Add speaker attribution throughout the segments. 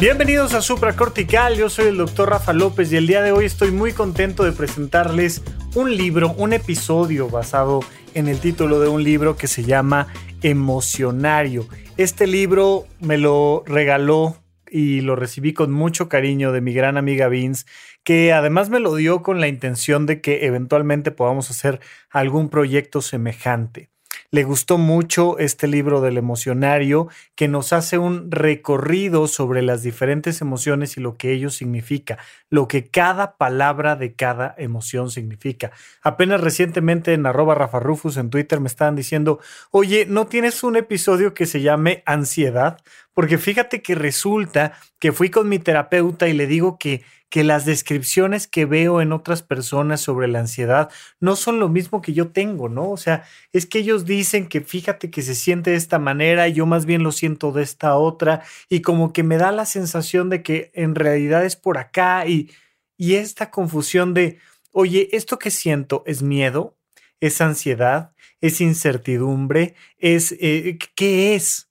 Speaker 1: Bienvenidos a Supracortical, yo soy el doctor Rafa López y el día de hoy estoy muy contento de presentarles un libro, un episodio basado en el título de un libro que se llama Emocionario. Este libro me lo regaló y lo recibí con mucho cariño de mi gran amiga Vince, que además me lo dio con la intención de que eventualmente podamos hacer algún proyecto semejante. Le gustó mucho este libro del emocionario que nos hace un recorrido sobre las diferentes emociones y lo que ello significa, lo que cada palabra de cada emoción significa. Apenas recientemente en arroba Rafa Rufus en Twitter me estaban diciendo, oye, ¿no tienes un episodio que se llame ansiedad? Porque fíjate que resulta que fui con mi terapeuta y le digo que que las descripciones que veo en otras personas sobre la ansiedad no son lo mismo que yo tengo, ¿no? O sea, es que ellos dicen que fíjate que se siente de esta manera y yo más bien lo siento de esta otra y como que me da la sensación de que en realidad es por acá y, y esta confusión de, oye, esto que siento es miedo, es ansiedad, es incertidumbre, es, eh, ¿qué es?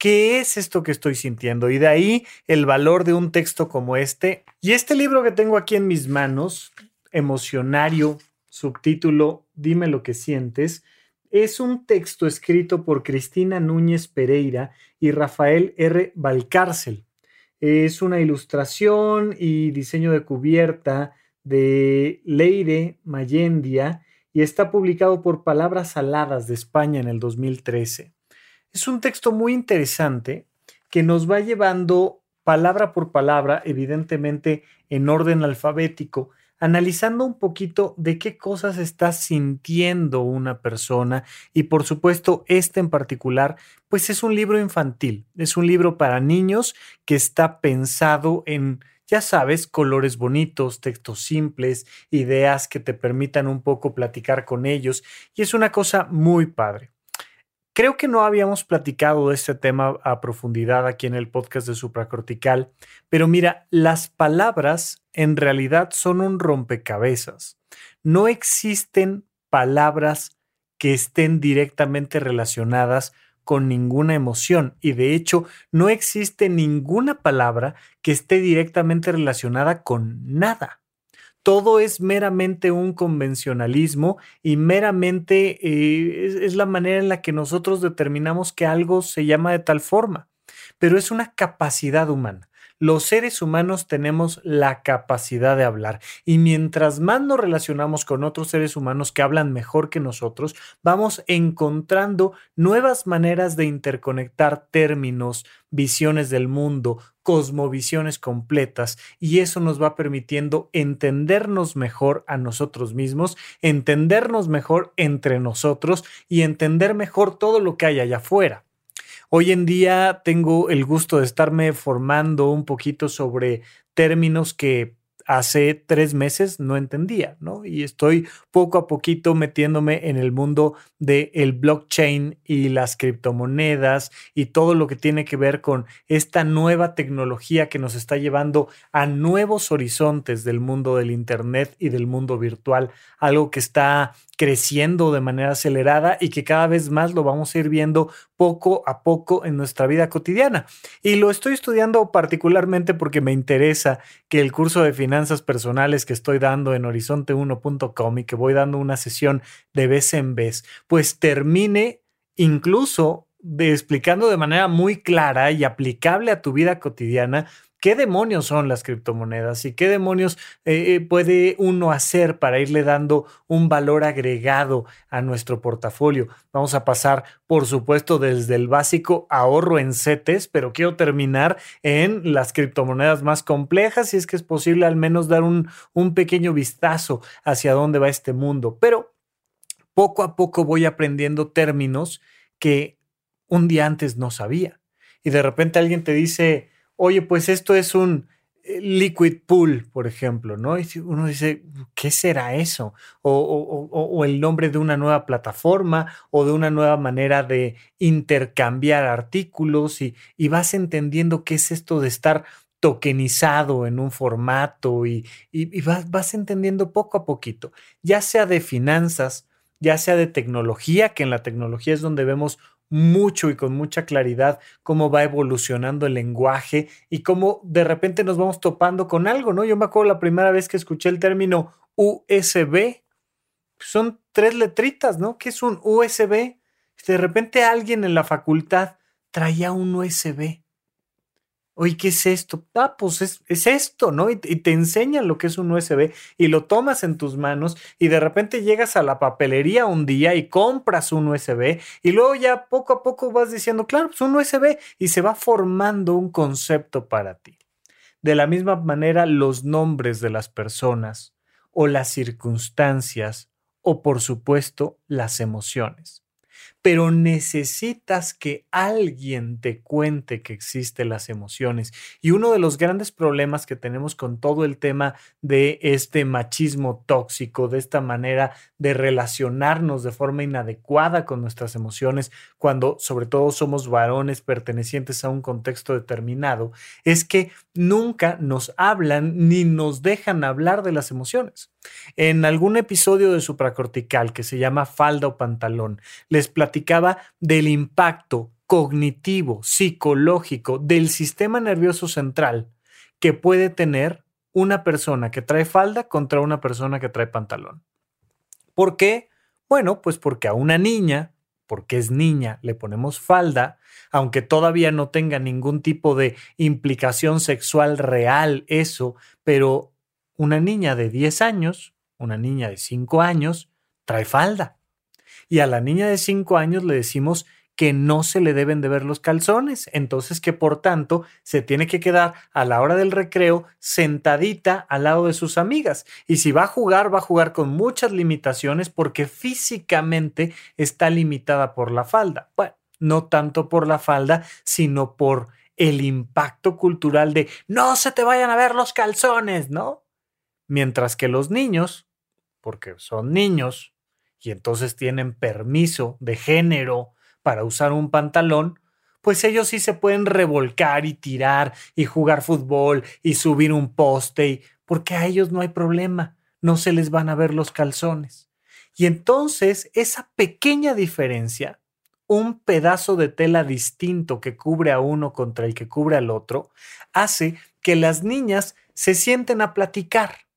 Speaker 1: ¿Qué es esto que estoy sintiendo? Y de ahí el valor de un texto como este. Y este libro que tengo aquí en mis manos, Emocionario, subtítulo Dime lo que sientes, es un texto escrito por Cristina Núñez Pereira y Rafael R. Valcárcel. Es una ilustración y diseño de cubierta de Leire Mayendia y está publicado por Palabras Aladas de España en el 2013. Es un texto muy interesante que nos va llevando palabra por palabra, evidentemente en orden alfabético, analizando un poquito de qué cosas está sintiendo una persona y por supuesto este en particular, pues es un libro infantil, es un libro para niños que está pensado en, ya sabes, colores bonitos, textos simples, ideas que te permitan un poco platicar con ellos y es una cosa muy padre. Creo que no habíamos platicado de este tema a profundidad aquí en el podcast de supracortical, pero mira, las palabras en realidad son un rompecabezas. No existen palabras que estén directamente relacionadas con ninguna emoción y de hecho no existe ninguna palabra que esté directamente relacionada con nada todo es meramente un convencionalismo y meramente eh, es, es la manera en la que nosotros determinamos que algo se llama de tal forma, pero es una capacidad humana los seres humanos tenemos la capacidad de hablar y mientras más nos relacionamos con otros seres humanos que hablan mejor que nosotros, vamos encontrando nuevas maneras de interconectar términos, visiones del mundo, cosmovisiones completas y eso nos va permitiendo entendernos mejor a nosotros mismos, entendernos mejor entre nosotros y entender mejor todo lo que hay allá afuera. Hoy en día tengo el gusto de estarme formando un poquito sobre términos que hace tres meses no entendía, ¿no? Y estoy poco a poquito metiéndome en el mundo del el blockchain y las criptomonedas y todo lo que tiene que ver con esta nueva tecnología que nos está llevando a nuevos horizontes del mundo del Internet y del mundo virtual, algo que está creciendo de manera acelerada y que cada vez más lo vamos a ir viendo poco a poco en nuestra vida cotidiana. Y lo estoy estudiando particularmente porque me interesa que el curso de finanzas personales que estoy dando en horizonte1.com y que voy dando una sesión de vez en vez, pues termine incluso de explicando de manera muy clara y aplicable a tu vida cotidiana qué demonios son las criptomonedas y qué demonios eh, eh, puede uno hacer para irle dando un valor agregado a nuestro portafolio. Vamos a pasar, por supuesto, desde el básico ahorro en CETES, pero quiero terminar en las criptomonedas más complejas, si es que es posible al menos dar un, un pequeño vistazo hacia dónde va este mundo. Pero poco a poco voy aprendiendo términos que un día antes no sabía. Y de repente alguien te dice, oye, pues esto es un eh, liquid pool, por ejemplo, ¿no? Y uno dice, ¿qué será eso? O, el nombre de una nueva plataforma o de una nueva manera de intercambiar artículos y, vas entendiendo qué es esto de estar tokenizado en un formato y, vas, vas entendiendo poco a poquito, ya sea de finanzas, ya sea de tecnología, que en la tecnología es donde vemos mucho y con mucha claridad cómo va evolucionando el lenguaje y cómo de repente nos vamos topando con algo, ¿no? Yo me acuerdo la primera vez que escuché el término USB, son tres letritas, ¿no? ¿Qué es un USB? De repente alguien en la facultad traía un USB oye, ¿qué es esto? Ah, pues es, esto, ¿no? Y, te enseñan lo que es un USB y lo tomas en tus manos y de repente llegas a la papelería un día y compras un USB y luego ya poco a poco vas diciendo, claro, pues un USB y se va formando un concepto para ti. De la misma manera, los nombres de las personas o las circunstancias o por supuesto las emociones pero necesitas que alguien te cuente que existen las emociones. Y uno de los grandes problemas que tenemos con todo el tema de este machismo tóxico, de esta manera de relacionarnos de forma inadecuada con nuestras emociones, cuando sobre todo somos varones pertenecientes a un contexto determinado, es que nunca nos hablan ni nos dejan hablar de las emociones. En algún episodio de supracortical que se llama falda o pantalón, les platicaba del impacto cognitivo, psicológico del sistema nervioso central que puede tener una persona que trae falda contra una persona que trae pantalón. ¿Por qué? Bueno, pues porque a una niña, porque es niña, le ponemos falda, aunque todavía no tenga ningún tipo de implicación sexual real eso, pero una niña de 10 años, una niña de 5 años, trae falda. Y a la niña de 5 años le decimos que no se le deben de ver los calzones, entonces que por tanto se tiene que quedar a la hora del recreo sentadita al lado de sus amigas. Y si va a jugar, va a jugar con muchas limitaciones porque físicamente está limitada por la falda. Bueno, no tanto por la falda, sino por el impacto cultural de no se te vayan a ver los calzones, ¿no? Mientras que los niños, porque son niños y entonces tienen permiso de género para usar un pantalón, pues ellos sí se pueden revolcar y tirar y jugar fútbol y subir un poste, porque a ellos no hay problema, no se les van a ver los calzones. Y entonces esa pequeña diferencia, un pedazo de tela distinto que cubre a uno contra el que cubre al otro, hace que las niñas se sienten a platicar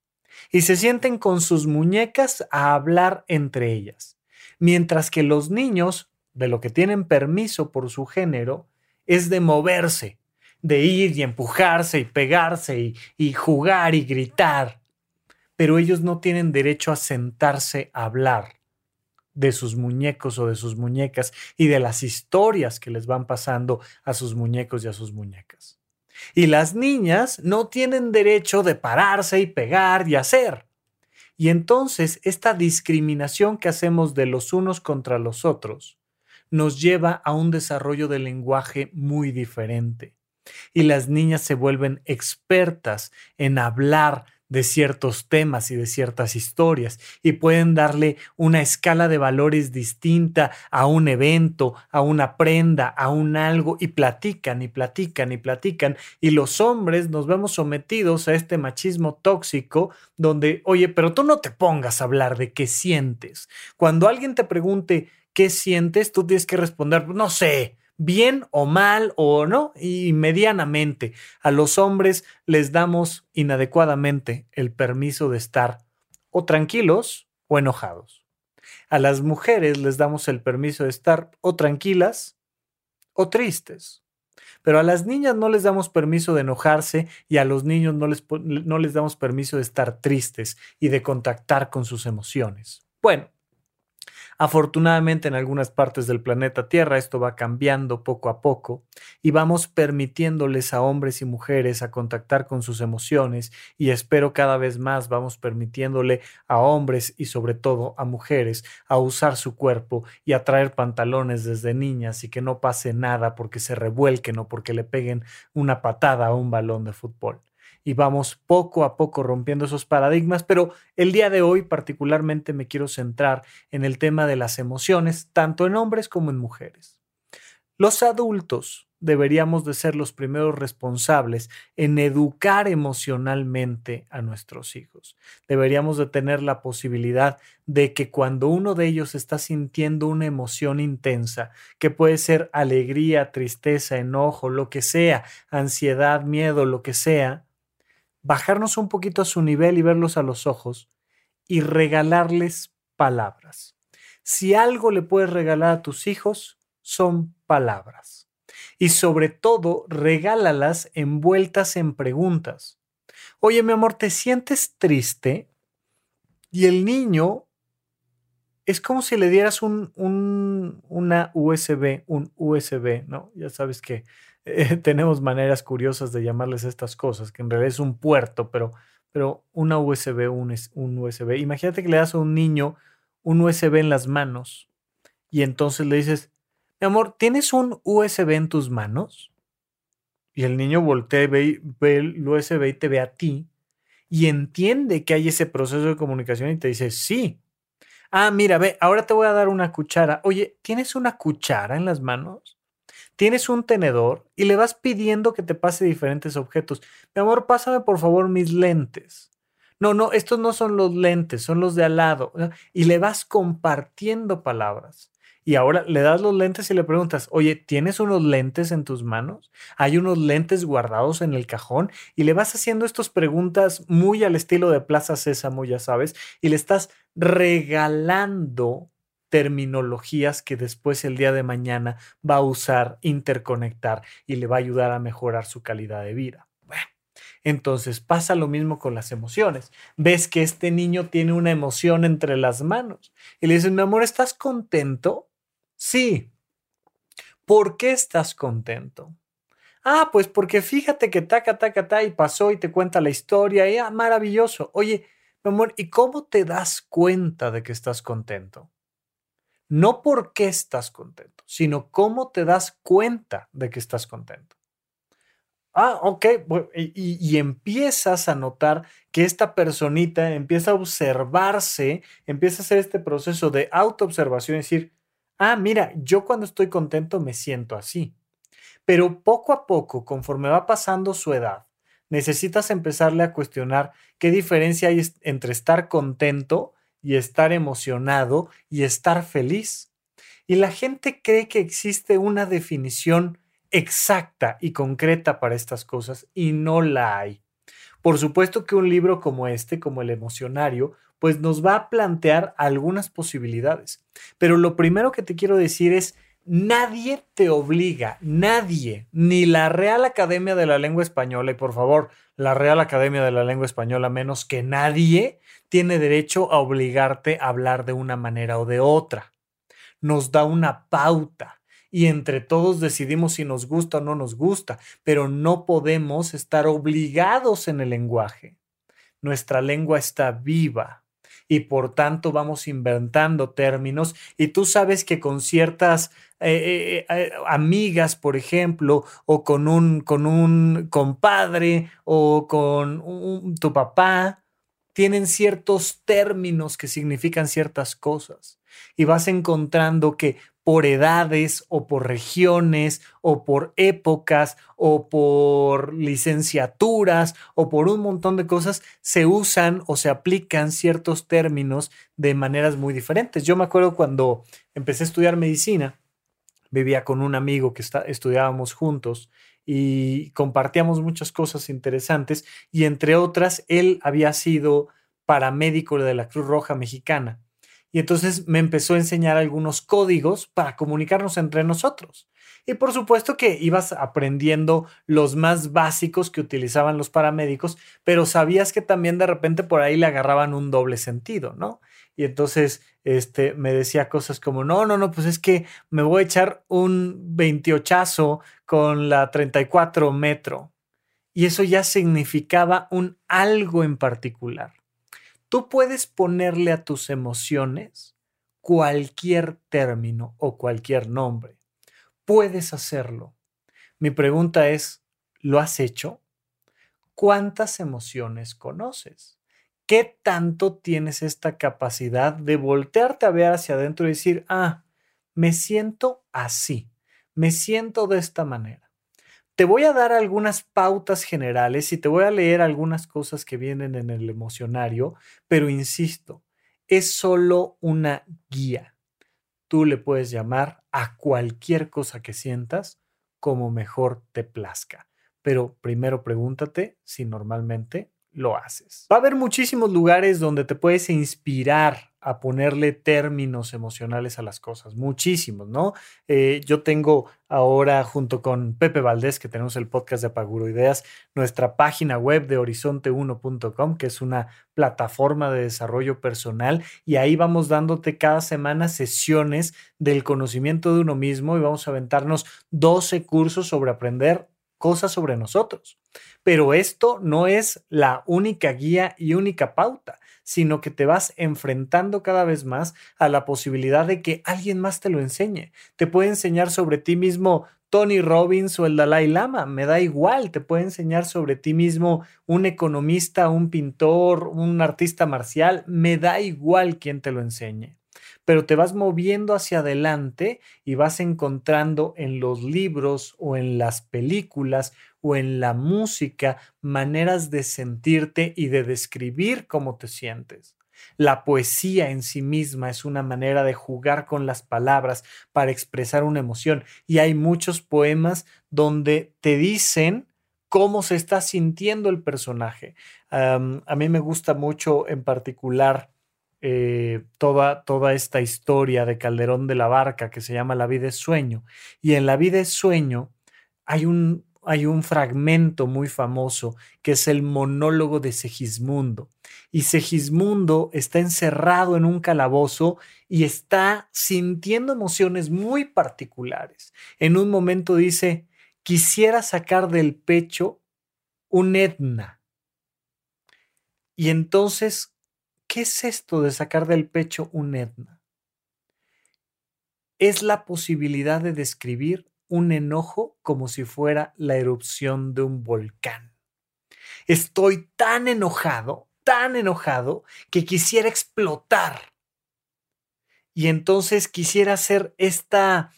Speaker 1: y se sienten con sus muñecas a hablar entre ellas, mientras que los niños, de lo que tienen permiso por su género, es de moverse, de ir y empujarse y pegarse y, jugar y gritar, pero ellos no tienen derecho a sentarse a hablar de sus muñecos o de sus muñecas y de las historias que les van pasando a sus muñecos y a sus muñecas. Y las niñas no tienen derecho de pararse y pegar y hacer. Y entonces esta discriminación que hacemos de los unos contra los otros nos lleva a un desarrollo del lenguaje muy diferente. Y las niñas se vuelven expertas en hablar de ciertos temas y de ciertas historias y pueden darle una escala de valores distinta a un evento, a una prenda, a un algo y platican y platican y platican y los hombres nos vemos sometidos a este machismo tóxico donde, oye, pero tú no te pongas a hablar de qué sientes. Cuando alguien te pregunte qué sientes, tú tienes que responder, no sé, bien o mal o no, y medianamente. A los hombres les damos inadecuadamente el permiso de estar o tranquilos o enojados. A las mujeres les damos el permiso de estar o tranquilas o tristes. Pero a las niñas no les damos permiso de enojarse y a los niños no les, no les damos permiso de estar tristes y de contactar con sus emociones. Bueno, Afortunadamente en algunas partes del planeta Tierra esto va cambiando poco a poco y vamos permitiéndoles a hombres y mujeres a contactar con sus emociones y espero cada vez más vamos permitiéndole a hombres y sobre todo a mujeres a usar su cuerpo y a traer pantalones desde niñas y que no pase nada porque se revuelquen o porque le peguen una patada a un balón de fútbol. Y vamos poco a poco rompiendo esos paradigmas, pero el día de hoy particularmente me quiero centrar en el tema de las emociones, tanto en hombres como en mujeres. Los adultos deberíamos de ser los primeros responsables en educar emocionalmente a nuestros hijos. Deberíamos de tener la posibilidad de que cuando uno de ellos está sintiendo una emoción intensa, que puede ser alegría, tristeza, enojo, lo que sea, ansiedad, miedo, lo que sea, bajarnos un poquito a su nivel y verlos a los ojos y regalarles palabras. Si algo le puedes regalar a tus hijos, son palabras y sobre todo regálalas envueltas en preguntas. Oye, mi amor, ¿te sientes triste? Y el niño es como si le dieras un, una USB, un USB, ¿no? Ya sabes que eh, tenemos maneras curiosas de llamarles estas cosas, que en realidad es un puerto, pero, pero una USB, un, USB. Imagínate que le das a un niño un USB en las manos y entonces le dices, mi amor, ¿tienes un USB en tus manos? Y el niño voltea y ve, el USB y te ve a ti y entiende que hay ese proceso de comunicación y te dice, sí. Ah, mira, ve, ahora te voy a dar una cuchara. Oye, ¿tienes una cuchara en las manos? Tienes un tenedor y le vas pidiendo que te pase diferentes objetos. Mi amor, pásame por favor mis lentes. No, no, estos no son los lentes, son los de al lado. Y le vas compartiendo palabras y ahora le das los lentes y le preguntas, oye, ¿tienes unos lentes en tus manos? ¿Hay unos lentes guardados en el cajón? Y le vas haciendo estas preguntas muy al estilo de Plaza Sésamo, ya sabes, y le estás regalando terminologías que después el día de mañana va a usar, interconectar y le va a ayudar a mejorar su calidad de vida. Bueno, entonces pasa lo mismo con las emociones. Ves que este niño tiene una emoción entre las manos y le dices, mi amor, ¿estás contento? Sí. ¿Por qué estás contento? Ah, pues porque fíjate que taca, taca, ta y pasó y te cuenta la historia y ah, maravilloso. Oye, mi amor, ¿y cómo te das cuenta de que estás contento? No por qué estás contento, sino cómo te das cuenta de que estás contento. Ah, ok, y, empiezas a notar que esta personita empieza a observarse, empieza a hacer este proceso de autoobservación, decir, ah, mira, yo cuando estoy contento me siento así. Pero poco a poco, conforme va pasando su edad, necesitas empezarle a cuestionar qué diferencia hay entre estar contento y estar emocionado y estar feliz. Y la gente cree que existe una definición exacta y concreta para estas cosas y no la hay. Por supuesto que un libro como este, como el emocionario, pues nos va a plantear algunas posibilidades. Pero lo primero que te quiero decir es, nadie te obliga, nadie, ni la Real Academia de la Lengua Española, y por favor, la Real Academia de la Lengua Española, menos que nadie, tiene derecho a obligarte a hablar de una manera o de otra. Nos da una pauta y entre todos decidimos si nos gusta o no nos gusta, pero no podemos estar obligados en el lenguaje. Nuestra lengua está viva, y por tanto vamos inventando términos. Y tú sabes que con ciertas eh, eh, eh, amigas, por ejemplo, o con un, con un compadre o con tu papá, tienen ciertos términos que significan ciertas cosas y vas encontrando que por edades o por regiones o por épocas o por licenciaturas o por un montón de cosas se usan o se aplican ciertos términos de maneras muy diferentes. Yo me acuerdo cuando empecé a estudiar medicina, vivía con un amigo que está, estudiábamos juntos y compartíamos muchas cosas interesantes y entre otras él había sido paramédico de la Cruz Roja Mexicana y entonces me empezó a enseñar algunos códigos para comunicarnos entre nosotros. Y por supuesto que ibas aprendiendo los más básicos que utilizaban los paramédicos, pero sabías que también de repente por ahí le agarraban un doble sentido, ¿no? Y entonces este, me decía cosas como, no, no, no, pues es que me voy a echar un 28 con la 34 metro. Y eso ya significaba un algo en particular. Tú puedes ponerle a tus emociones cualquier término o cualquier nombre. Puedes hacerlo. Mi pregunta es, ¿lo has hecho? ¿cuántas emociones conoces? ¿Qué tanto tienes esta capacidad de voltearte a ver hacia adentro y decir, ah, me siento así, me siento de esta manera? Te voy a dar algunas pautas generales y te voy a leer algunas cosas que vienen en el emocionario, pero insisto, es solo una guía. Tú le puedes llamar a cualquier cosa que sientas como mejor te plazca. Pero primero pregúntate si normalmente lo haces. Va a haber muchísimos lugares donde te puedes inspirar a ponerle términos emocionales a las cosas, muchísimos, ¿no? Eh, yo tengo ahora junto con Pepe Valdés, que tenemos el podcast de Apaguro Ideas, nuestra página web de horizonte1.com, que es una plataforma de desarrollo personal, y ahí vamos dándote cada semana sesiones del conocimiento de uno mismo y vamos a aventarnos 12 cursos sobre aprender cosas sobre nosotros. Pero esto no es la única guía y única pauta, sino que te vas enfrentando cada vez más a la posibilidad de que alguien más te lo enseñe. Te puede enseñar sobre ti mismo Tony Robbins o el Dalai Lama, me da igual, te puede enseñar sobre ti mismo un economista, un pintor, un artista marcial, me da igual quién te lo enseñe pero te vas moviendo hacia adelante y vas encontrando en los libros o en las películas o en la música maneras de sentirte y de describir cómo te sientes. La poesía en sí misma es una manera de jugar con las palabras para expresar una emoción y hay muchos poemas donde te dicen cómo se está sintiendo el personaje. a mí me gusta mucho en particular eh, toda, toda esta historia de Calderón de la Barca que se llama La vida es sueño. Y en La vida es sueño hay un, hay un fragmento muy famoso que es el monólogo de Segismundo. Y Segismundo está encerrado en un calabozo y está sintiendo emociones muy particulares. En un momento dice, quisiera sacar del pecho un Etna. Y entonces ¿Qué es esto de sacar del pecho un Etna? Es la posibilidad de describir un enojo como si fuera la erupción de un volcán. Estoy tan enojado, tan enojado, que quisiera explotar. Y entonces quisiera hacer esta,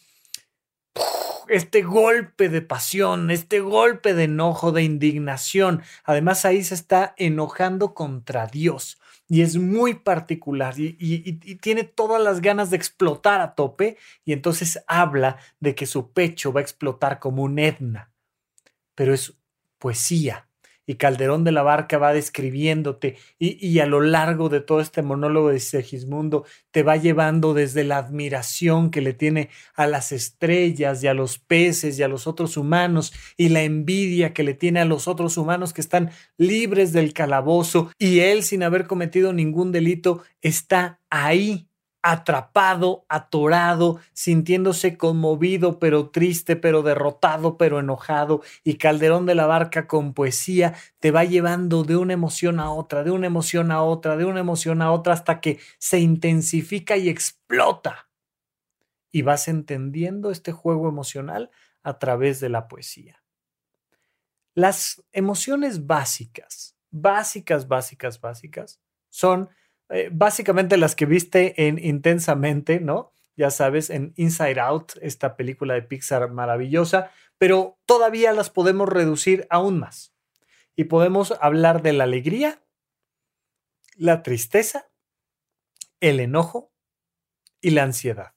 Speaker 1: este golpe de pasión, este golpe de enojo, de indignación. Además ahí se está enojando contra Dios y es muy particular y, tiene todas las ganas de explotar a tope y entonces habla de que su pecho va a explotar como un Etna. Pero es poesía, y Calderón de la Barca va describiéndote y, a lo largo de todo este monólogo de Segismundo te va llevando desde la admiración que le tiene a las estrellas y a los peces y a los otros humanos y la envidia que le tiene a los otros humanos que están libres del calabozo y él sin haber cometido ningún delito está ahí atrapado, atorado, sintiéndose conmovido, pero triste, pero derrotado, pero enojado, y Calderón de la Barca con poesía te va llevando de una emoción a otra, de una emoción a otra, de una emoción a otra, hasta que se intensifica y explota. Y vas entendiendo este juego emocional a través de la poesía. Las emociones básicas, básicas, básicas, básicas, son eh, básicamente las que viste en Intensamente, ¿no? Ya sabes, en Inside Out, esta película de Pixar maravillosa, pero todavía las podemos reducir aún más. Y podemos hablar de la alegría, la tristeza, el enojo y la ansiedad.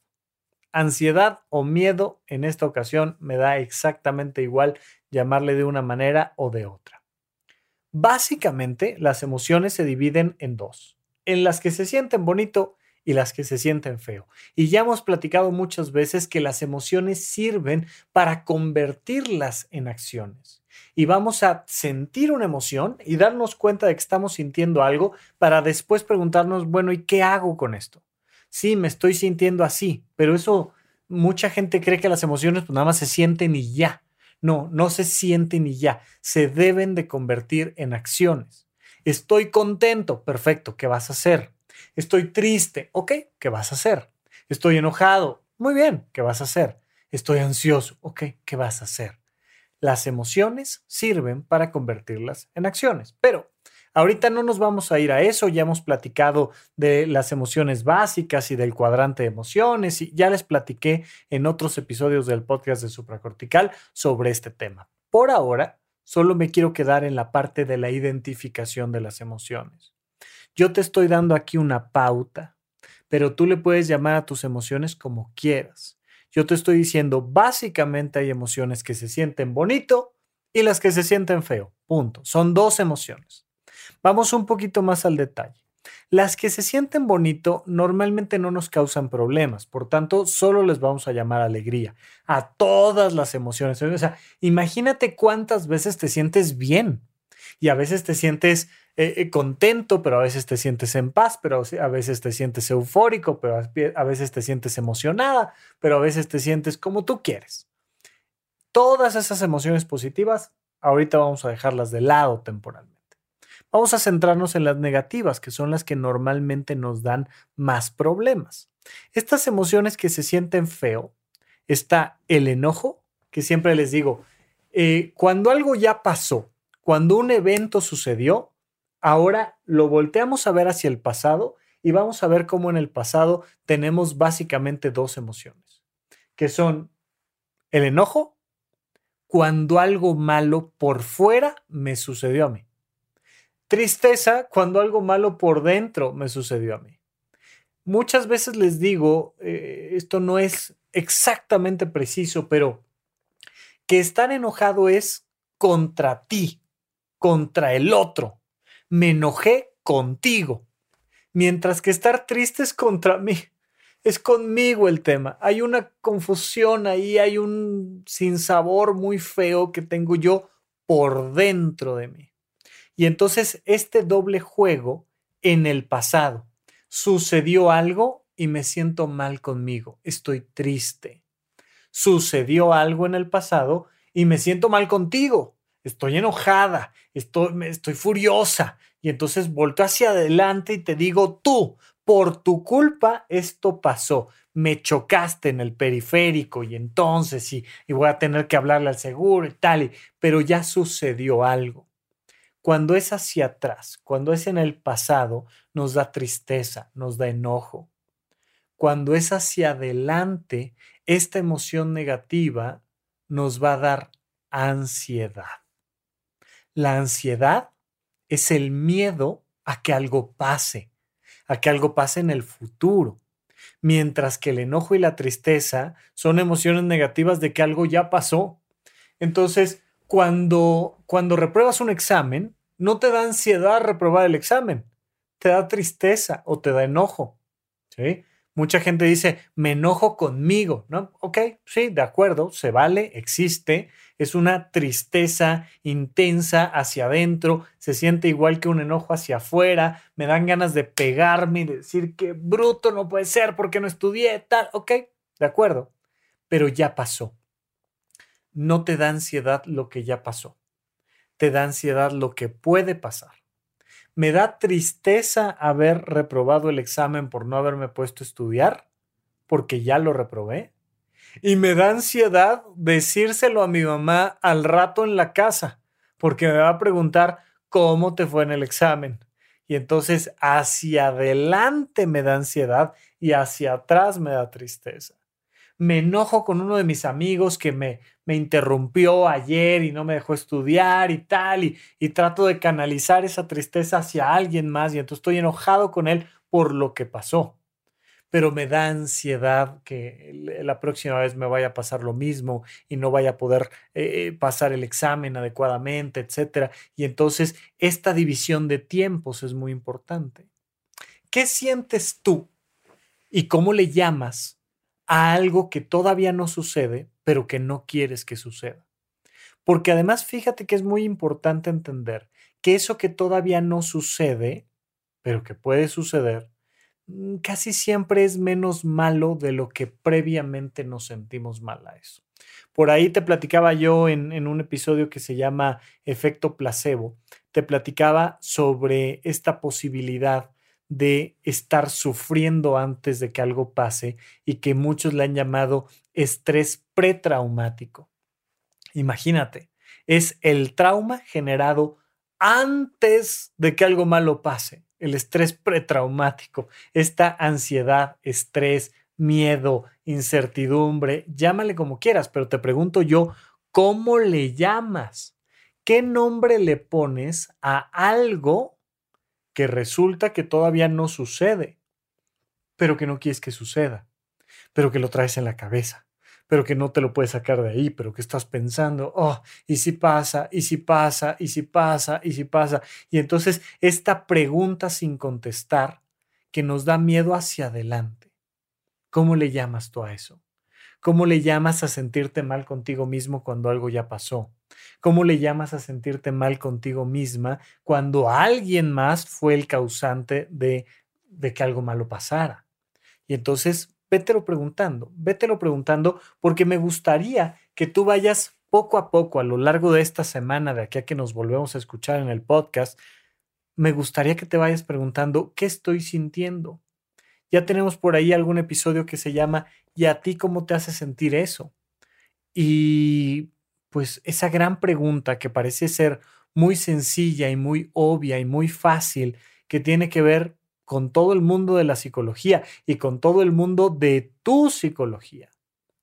Speaker 1: Ansiedad o miedo en esta ocasión me da exactamente igual llamarle de una manera o de otra. Básicamente, las emociones se dividen en dos en las que se sienten bonito y las que se sienten feo. Y ya hemos platicado muchas veces que las emociones sirven para convertirlas en acciones. Y vamos a sentir una emoción y darnos cuenta de que estamos sintiendo algo para después preguntarnos, bueno, ¿y qué hago con esto? Sí, me estoy sintiendo así, pero eso mucha gente cree que las emociones pues nada más se sienten y ya. No, no se sienten y ya, se deben de convertir en acciones. Estoy contento, perfecto, ¿qué vas a hacer? Estoy triste, ok, ¿qué vas a hacer? Estoy enojado, muy bien, ¿qué vas a hacer? Estoy ansioso, ok, ¿qué vas a hacer? las emociones sirven para convertirlas en acciones. Pero ahorita no nos vamos a ir a eso, ya hemos platicado de las emociones básicas y del cuadrante de emociones y ya les platiqué en otros episodios del podcast de supracortical sobre este tema. Por ahora, solo me quiero quedar en la parte de la identificación de las emociones. Yo te estoy dando aquí una pauta, pero tú le puedes llamar a tus emociones como quieras. Yo te estoy diciendo, básicamente hay emociones que se sienten bonito y las que se sienten feo. Punto. Son dos emociones. Vamos un poquito más al detalle. Las que se sienten bonito normalmente no nos causan problemas, por tanto, solo les vamos a llamar alegría a todas las emociones. O sea, imagínate cuántas veces te sientes bien y a veces te sientes eh, eh, contento, pero a veces te sientes en paz, pero a veces te sientes eufórico, pero a veces te sientes emocionada, pero a veces te sientes como tú quieres. Todas esas emociones positivas, ahorita vamos a dejarlas de lado temporalmente. Vamos a centrarnos en las negativas, que son las que normalmente nos dan más problemas. Estas emociones que se sienten feo, está el enojo, que siempre les digo, eh, cuando algo ya pasó, cuando un evento sucedió, Ahora lo volteamos a ver hacia el pasado y vamos a ver cómo en el pasado tenemos básicamente dos emociones, que son el enojo cuando algo malo por fuera me sucedió a mí. Tristeza cuando algo malo por dentro me sucedió a mí. Muchas veces les digo, eh, esto no es exactamente preciso, pero que estar enojado es contra ti, contra el otro, me enojé contigo, mientras que estar triste es contra mí. Es conmigo el tema. Hay una confusión ahí, hay un sinsabor muy feo que tengo yo por dentro de mí. Y entonces este doble juego en el pasado. Sucedió algo y me siento mal conmigo. Estoy triste. Sucedió algo en el pasado y me siento mal contigo estoy enojada, estoy, furiosa. Y entonces volto hacia adelante y te digo, tú, por tu culpa esto pasó. Me chocaste en el periférico y entonces, y, y voy a tener que hablarle al seguro y tal, pero ya sucedió algo. Cuando es hacia atrás, cuando es en el pasado, nos da tristeza, nos da enojo. Cuando es hacia adelante, esta emoción negativa nos va a dar ansiedad. La ansiedad es el miedo a que algo pase, a que algo pase en el futuro, mientras que el enojo y la tristeza son emociones negativas de que algo ya pasó. Entonces, cuando, cuando repruebas un examen, no te da ansiedad reprobar el examen, te da tristeza o te da enojo. ¿sí? Mucha gente dice, me enojo conmigo, ¿no? Ok, sí, de acuerdo, se vale, existe, es una tristeza intensa hacia adentro, se siente igual que un enojo hacia afuera, me dan ganas de pegarme y decir que bruto no puede ser porque no estudié, tal, ok, de acuerdo, pero ya pasó. No te da ansiedad lo que ya pasó, te da ansiedad lo que puede pasar. Me da tristeza haber reprobado el examen por no haberme puesto a estudiar, porque ya lo reprobé. Y me da ansiedad decírselo a mi mamá al rato en la casa, porque me va a preguntar cómo te fue en el examen. Y entonces hacia adelante me da ansiedad y hacia atrás me da tristeza me enojo con uno de mis amigos que me, me interrumpió ayer y no me dejó estudiar y tal, y, y trato de canalizar esa tristeza hacia alguien más y entonces estoy enojado con él por lo que pasó. Pero me da ansiedad que la próxima vez me vaya a pasar lo mismo y no vaya a poder eh, eh, pasar el examen adecuadamente, etc. Y entonces esta división de tiempos es muy importante. ¿Qué sientes tú y cómo le llamas a algo que todavía no sucede, pero que no quieres que suceda. Porque además fíjate que es muy importante entender que eso que todavía no sucede, pero que puede suceder, mm, casi siempre es menos malo de lo que previamente nos sentimos mal a eso. Por ahí te platicaba yo en, en, un episodio que se llama Efecto Placebo, te platicaba sobre esta posibilidad de estar sufriendo antes de que algo pase y que muchos le han llamado estrés pretraumático. Imagínate, es el trauma generado antes de que algo malo pase, el estrés pretraumático, esta ansiedad, estrés, miedo, incertidumbre, llámale como quieras, pero te pregunto yo, ¿cómo le llamas? ¿Qué nombre le pones a algo que resulta que todavía no sucede, pero que no quieres que suceda, pero que lo traes en la cabeza? pero que no te lo puedes sacar de ahí, pero que estás pensando, oh, y si pasa, y si pasa, y si pasa, y si pasa. Y entonces esta pregunta sin contestar que nos da miedo hacia adelante. ¿Cómo le llamas tú a eso? ¿Cómo le llamas a sentirte mal contigo mismo cuando algo ya pasó? ¿Cómo le llamas a sentirte mal contigo misma cuando alguien más fue el causante de, de que algo malo pasara? Y entonces vételo preguntando, vételo preguntando, porque me gustaría que tú vayas poco a poco a lo largo de esta semana, de aquí a que nos volvemos a escuchar en el podcast, me gustaría que te vayas preguntando, ¿qué estoy sintiendo? Ya tenemos por ahí algún episodio que se llama ¿Y a ti cómo te hace sentir eso? Y pues esa gran pregunta que parece ser muy sencilla y muy obvia y muy fácil, que tiene que ver con todo el mundo de la psicología y con todo el mundo de tu psicología.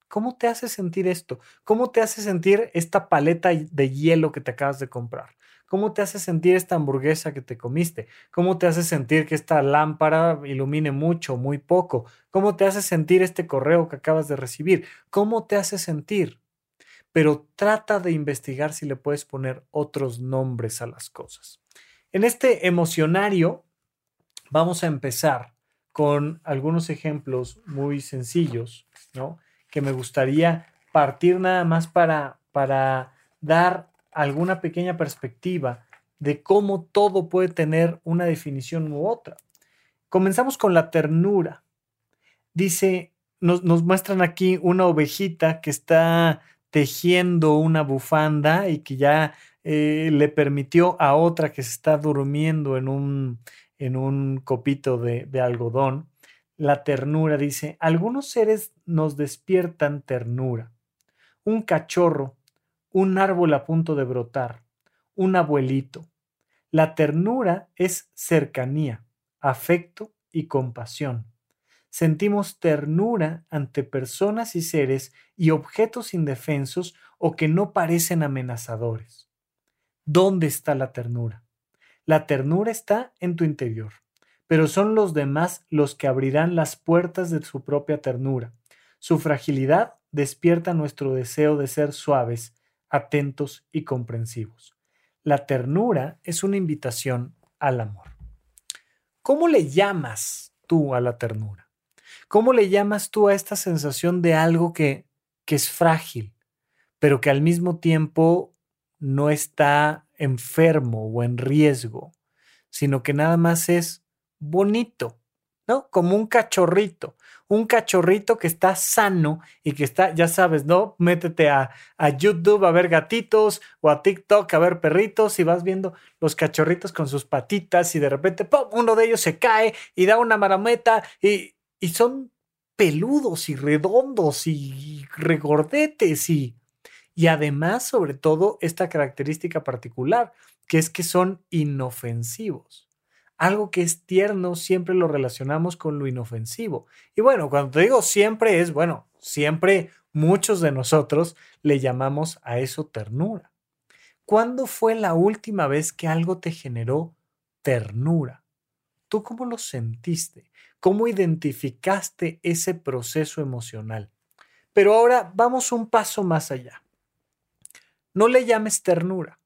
Speaker 1: ¿Cómo te hace sentir esto? ¿Cómo te hace sentir esta paleta de hielo que te acabas de comprar? ¿Cómo te hace sentir esta hamburguesa que te comiste? ¿Cómo te hace sentir que esta lámpara ilumine mucho, muy poco? ¿Cómo te hace sentir este correo que acabas de recibir? ¿Cómo te hace sentir? Pero trata de investigar si le puedes poner otros nombres a las cosas. En este emocionario Vamos a empezar con algunos ejemplos muy sencillos, ¿no? Que me gustaría partir nada más para, para dar alguna pequeña perspectiva de cómo todo puede tener una definición u otra. Comenzamos con la ternura. Dice, nos, nos muestran aquí una ovejita que está tejiendo una bufanda y que ya eh, le permitió a otra que se está durmiendo en un, en un copito de, de algodón, la ternura dice, algunos seres nos despiertan ternura. Un cachorro, un árbol a punto de brotar, un abuelito. La ternura es cercanía, afecto y compasión. Sentimos ternura ante personas y seres y objetos indefensos o que no parecen amenazadores. ¿Dónde está la ternura? La ternura está en tu interior, pero son los demás los que abrirán las puertas de su propia ternura. Su fragilidad despierta nuestro deseo de ser suaves, atentos y comprensivos. La ternura es una invitación al amor. ¿Cómo le llamas tú a la ternura? ¿Cómo le llamas tú a esta sensación de algo que, que es frágil, pero que al mismo tiempo no está enfermo o en riesgo, sino que nada más es bonito, ¿no? Como un cachorrito, un cachorrito que está sano y que está, ya sabes, ¿no? Métete a, a, YouTube a ver gatitos o a TikTok a ver perritos y vas viendo los cachorritos con sus patitas y de repente, ¡pum! uno de ellos se cae y da una marameta y, y son peludos y redondos y regordetes y y además, sobre todo, esta característica particular, que es que son inofensivos. Algo que es tierno siempre lo relacionamos con lo inofensivo. Y bueno, cuando te digo siempre es, bueno, siempre muchos de nosotros le llamamos a eso ternura. ¿Cuándo fue la última vez que algo te generó ternura? ¿Tú cómo lo sentiste? ¿Cómo identificaste ese proceso emocional? Pero ahora vamos un paso más allá. No le llames ternura.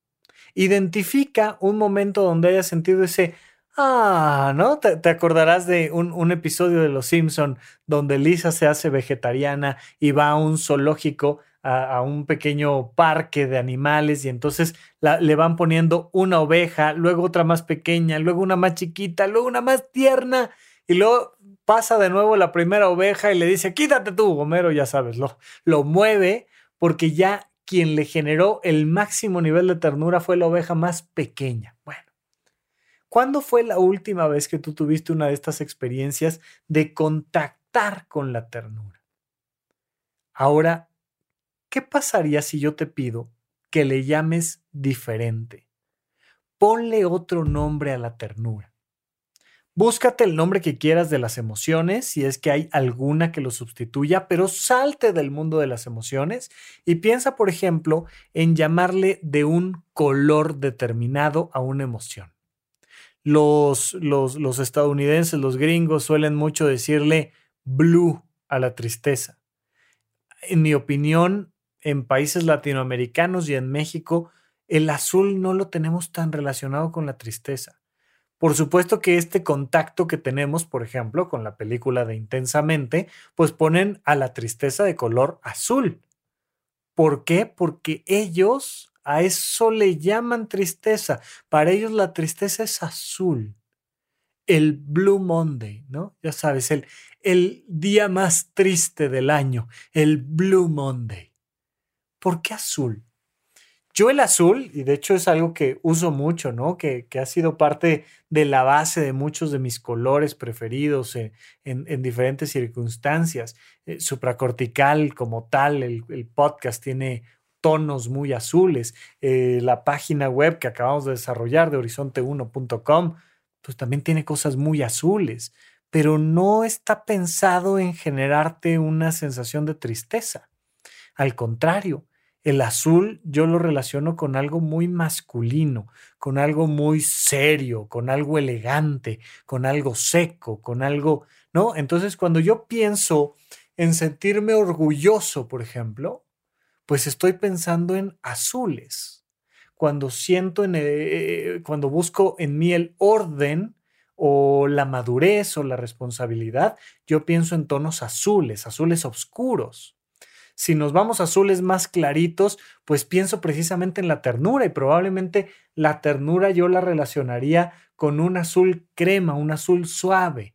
Speaker 1: Identifica un momento donde hayas sentido ese, ah, ¿no? Te, acordarás de un, episodio de Los Simpson donde Lisa se hace vegetariana y va a un zoológico, a, un pequeño parque de animales y entonces le van poniendo una oveja, luego otra más pequeña, luego una más chiquita, luego una más tierna y luego pasa de nuevo la primera oveja y le dice, quítate tú, Homero, ya sabes, lo, lo mueve porque ya quien le generó el máximo nivel de ternura fue la oveja más pequeña. Bueno, ¿cuándo fue la última vez que tú tuviste una de estas experiencias de contactar con la ternura? Ahora, ¿qué pasaría si yo te pido que le llames diferente. Ponle otro nombre a la ternura. Búscate el nombre que quieras de las emociones, si es que hay alguna que lo sustituya, pero salte del mundo de las emociones y piensa, por ejemplo, en llamarle de un color determinado a una emoción. Los, los, los estadounidenses, los gringos, suelen mucho decirle blue a la tristeza. En mi opinión, en países latinoamericanos y en México, el azul no lo tenemos tan relacionado con la tristeza. Por supuesto que este contacto que tenemos, por ejemplo, con la película de Intensamente, pues ponen a la tristeza de color azul. ¿Por qué? Porque ellos a eso le llaman tristeza. Para ellos la tristeza es azul. El Blue Monday, ¿no? Ya sabes, el, el día más triste del año, el Blue Monday. ¿Por qué azul? Yo el azul, y de hecho es algo que uso mucho, ¿no? Que, ha sido parte de la base de muchos de mis colores preferidos en, diferentes circunstancias. Eh, supracortical como tal, el, podcast tiene tonos muy azules. Eh, la página web que acabamos de desarrollar de horizonte1.com, pues también tiene cosas muy azules, pero no está pensado en generarte una sensación de tristeza. Al contrario, el azul yo lo relaciono con algo muy masculino, con algo muy serio, con algo elegante, con algo seco, con algo, ¿no? Entonces, cuando yo pienso en sentirme orgulloso, por ejemplo, pues estoy pensando en azules. Cuando siento en, eh, cuando busco en mí el orden o la madurez o la responsabilidad, yo pienso en tonos azules, azules oscuros. Si nos vamos a azules más claritos, pues pienso precisamente en la ternura y probablemente la ternura yo la relacionaría con un azul crema, un azul suave.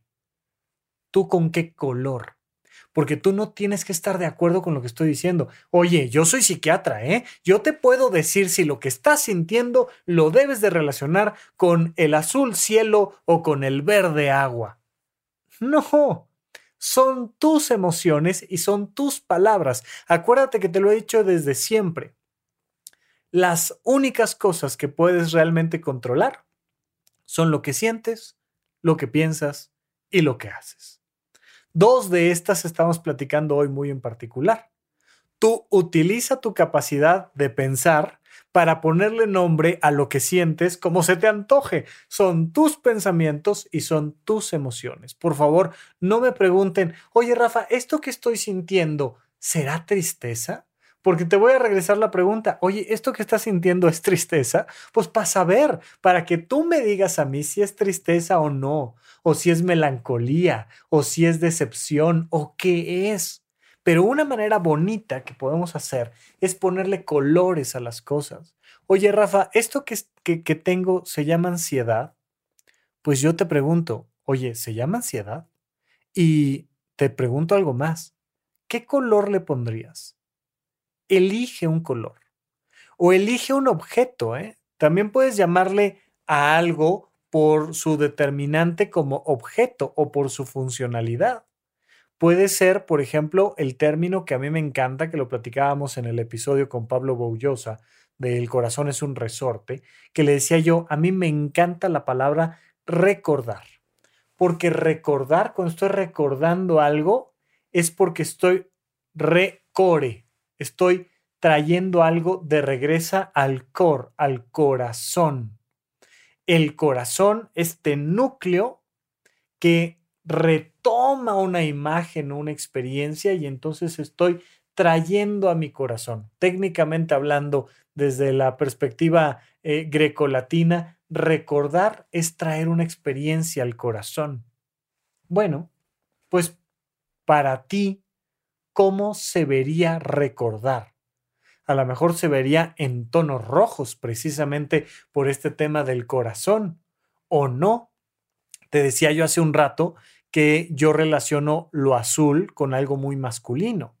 Speaker 1: ¿Tú con qué color? Porque tú no tienes que estar de acuerdo con lo que estoy diciendo. Oye, yo soy psiquiatra, ¿eh? Yo te puedo decir si lo que estás sintiendo lo debes de relacionar con el azul cielo o con el verde agua. No, son tus emociones y son tus palabras. Acuérdate que te lo he dicho desde siempre. Las únicas cosas que puedes realmente controlar son lo que sientes, lo que piensas y lo que haces. Dos de estas estamos platicando hoy muy en particular. Tú utiliza tu capacidad de pensar para ponerle nombre a lo que sientes como se te antoje. Son tus pensamientos y son tus emociones. Por favor, no me pregunten, oye Rafa, ¿esto que estoy sintiendo será tristeza? Porque te voy a regresar la pregunta, oye, ¿esto que estás sintiendo es tristeza? Pues para saber, para que tú me digas a mí si es tristeza o no, o si es melancolía, o si es decepción, o qué es. Pero una manera bonita que podemos hacer es ponerle colores a las cosas. Oye, Rafa, ¿esto que, que, tengo se llama ansiedad? Pues yo te pregunto, oye, ¿se llama ansiedad? Y te pregunto algo más. ¿Qué color le pondrías? Elige un color. O elige un objeto, ¿eh? También puedes llamarle a algo por su determinante como objeto o por su funcionalidad. Puede ser, por ejemplo, el término que a mí me encanta, que lo platicábamos en el episodio con Pablo Boullosa, de El corazón es un resorte, que le decía yo, a mí me encanta la palabra recordar, porque recordar, cuando estoy recordando algo, es porque estoy recore, estoy trayendo algo de regresa al core, al corazón. El corazón, este núcleo que retoma una imagen, una experiencia y entonces estoy trayendo a mi corazón. Técnicamente hablando, desde la perspectiva eh, grecolatina, recordar es traer una experiencia al corazón. Bueno, pues para ti, ¿cómo se vería recordar? A lo mejor se vería en tonos rojos, precisamente por este tema del corazón, o no. Te decía yo hace un rato que yo relaciono lo azul con algo muy masculino,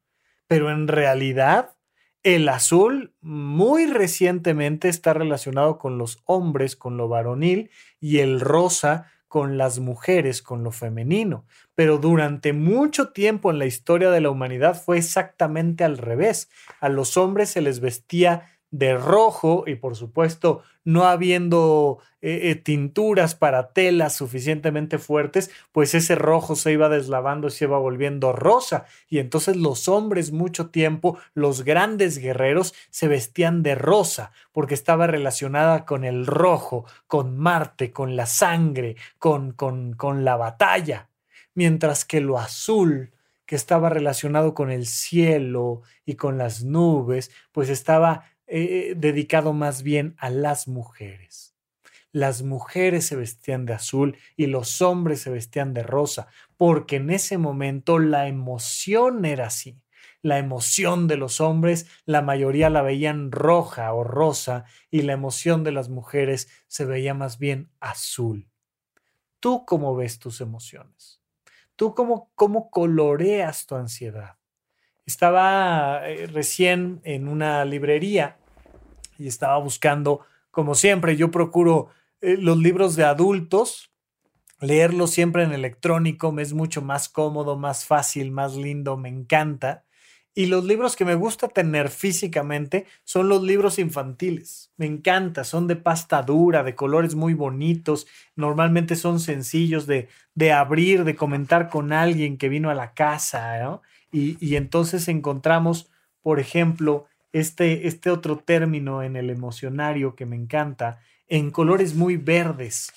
Speaker 1: pero en realidad el azul muy recientemente está relacionado con los hombres, con lo varonil, y el rosa con las mujeres, con lo femenino. Pero durante mucho tiempo en la historia de la humanidad fue exactamente al revés. A los hombres se les vestía de rojo y por supuesto no habiendo eh, eh, tinturas para telas suficientemente fuertes, pues ese rojo se iba deslavando se iba volviendo rosa. Y entonces los hombres mucho tiempo, los grandes guerreros, se vestían de rosa porque estaba relacionada con el rojo, con Marte, con la sangre, con, con, con la batalla. Mientras que lo azul, que estaba relacionado con el cielo y con las nubes, pues estaba eh, dedicado más bien a las mujeres. Las mujeres se vestían de azul y los hombres se vestían de rosa, porque en ese momento la emoción era así. La emoción de los hombres, la mayoría la veían roja o rosa, y la emoción de las mujeres se veía más bien azul. ¿Tú cómo ves tus emociones? ¿Tú cómo, cómo coloreas tu ansiedad? Estaba eh, recién en una librería y estaba buscando, como siempre, yo procuro eh, los libros de adultos, leerlos siempre en electrónico, me es mucho más cómodo, más fácil, más lindo, me encanta. Y los libros que me gusta tener físicamente son los libros infantiles. Me encanta, son de pasta dura, de colores muy bonitos. Normalmente son sencillos de, de abrir, de comentar con alguien que vino a la casa. ¿no? Y, y entonces encontramos, por ejemplo, este, este otro término en el emocionario que me encanta, en colores muy verdes.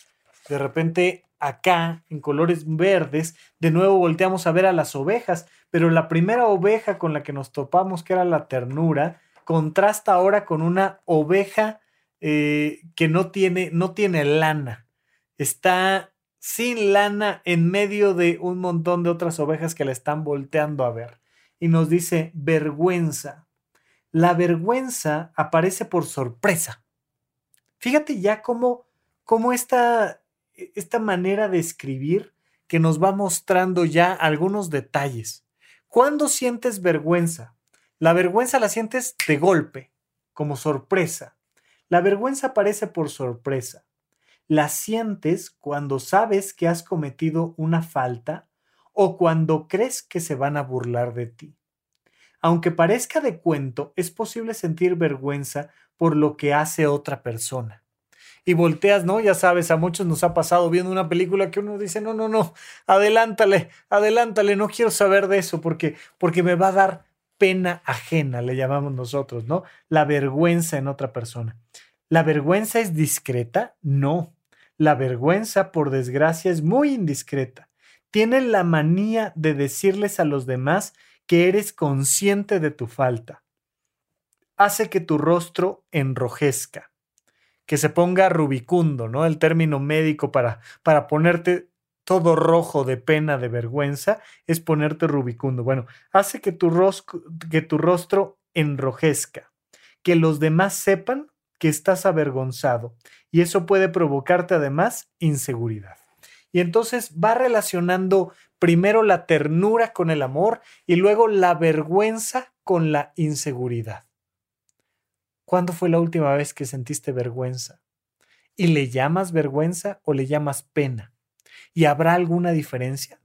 Speaker 1: De repente acá, en colores verdes, de nuevo volteamos a ver a las ovejas, pero la primera oveja con la que nos topamos, que era la ternura, contrasta ahora con una oveja eh, que no tiene, no tiene lana. Está sin lana en medio de un montón de otras ovejas que la están volteando a ver. Y nos dice vergüenza. La vergüenza aparece por sorpresa. Fíjate ya cómo, cómo esta, esta manera de escribir que nos va mostrando ya algunos detalles. ¿Cuándo sientes vergüenza? La vergüenza la sientes de golpe, como sorpresa. La vergüenza aparece por sorpresa. La sientes cuando sabes que has cometido una falta o cuando crees que se van a burlar de ti. Aunque parezca de cuento, es posible sentir vergüenza por lo que hace otra persona y volteas, ¿no? Ya sabes, a muchos nos ha pasado viendo una película que uno dice, no, no, no, adelántale, adelántale, no quiero saber de eso porque, porque me va a dar pena ajena, le llamamos nosotros, ¿no? La vergüenza en otra persona. ¿La vergüenza es discreta? No. La vergüenza, por desgracia, es muy indiscreta. Tiene la manía de decirles a los demás que eres consciente de tu falta. Hace que tu rostro enrojezca que se ponga rubicundo, ¿no? El término médico para, para ponerte todo rojo de pena, de vergüenza, es ponerte rubicundo. Bueno, hace que tu, que tu rostro enrojezca, que los demás sepan que estás avergonzado y eso puede provocarte además inseguridad. Y entonces va relacionando primero la ternura con el amor y luego la vergüenza con la inseguridad. ¿Cuándo fue la última vez que sentiste vergüenza? ¿Y le llamas vergüenza o le llamas pena? ¿Y habrá alguna diferencia?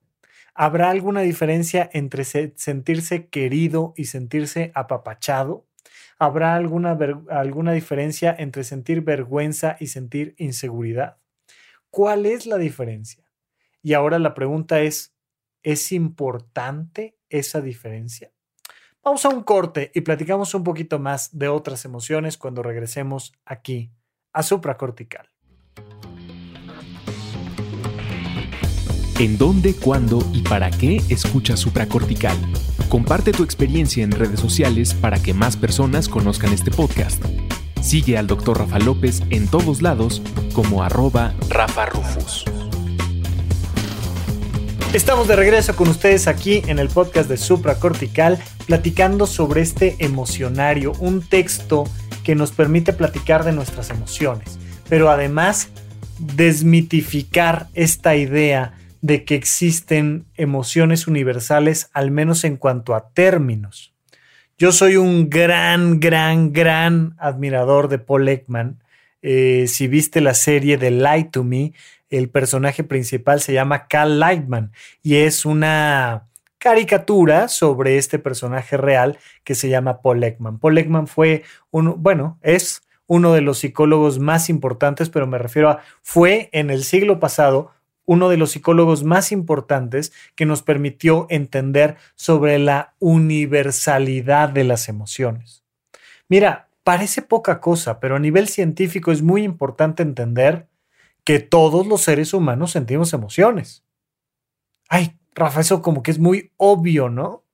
Speaker 1: ¿Habrá alguna diferencia entre sentirse querido y sentirse apapachado? ¿Habrá alguna, alguna diferencia entre sentir vergüenza y sentir inseguridad? ¿Cuál es la diferencia? Y ahora la pregunta es, ¿es importante esa diferencia? Vamos a un corte y platicamos un poquito más de otras emociones cuando regresemos aquí a supracortical.
Speaker 2: ¿En dónde, cuándo y para qué escucha supracortical? Comparte tu experiencia en redes sociales para que más personas conozcan este podcast. Sigue al Dr. Rafa López en todos lados como arroba Rafa Rufus.
Speaker 1: Estamos de regreso con ustedes aquí en el podcast de Supracortical, platicando sobre este emocionario, un texto que nos permite platicar de nuestras emociones, pero además desmitificar esta idea de que existen emociones universales, al menos en cuanto a términos. Yo soy un gran, gran, gran admirador de Paul Ekman. Eh, si viste la serie de Lie to Me, el personaje principal se llama Cal Lightman y es una caricatura sobre este personaje real que se llama Paul Ekman. Paul Ekman fue uno, bueno, es uno de los psicólogos más importantes, pero me refiero a fue en el siglo pasado uno de los psicólogos más importantes que nos permitió entender sobre la universalidad de las emociones. Mira, parece poca cosa, pero a nivel científico es muy importante entender que todos los seres humanos sentimos emociones. Ay, Rafa, eso como que es muy obvio, ¿no?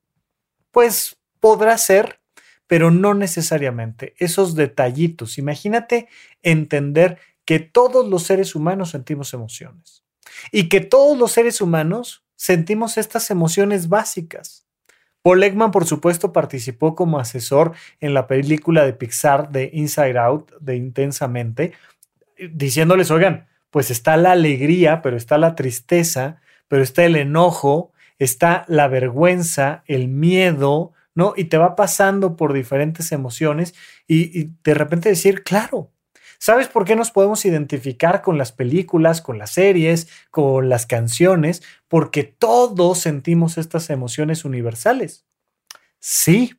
Speaker 1: Pues podrá ser, pero no necesariamente. Esos detallitos. Imagínate entender que todos los seres humanos sentimos emociones y que todos los seres humanos sentimos estas emociones básicas. Paul por supuesto, participó como asesor en la película de Pixar de Inside Out, de Intensamente, diciéndoles, oigan, pues está la alegría, pero está la tristeza, pero está el enojo, está la vergüenza, el miedo, ¿no? Y te va pasando por diferentes emociones y de repente decir, claro, ¿Sabes por qué nos podemos identificar con las películas, con las series, con las canciones? Porque todos sentimos estas emociones universales. Sí,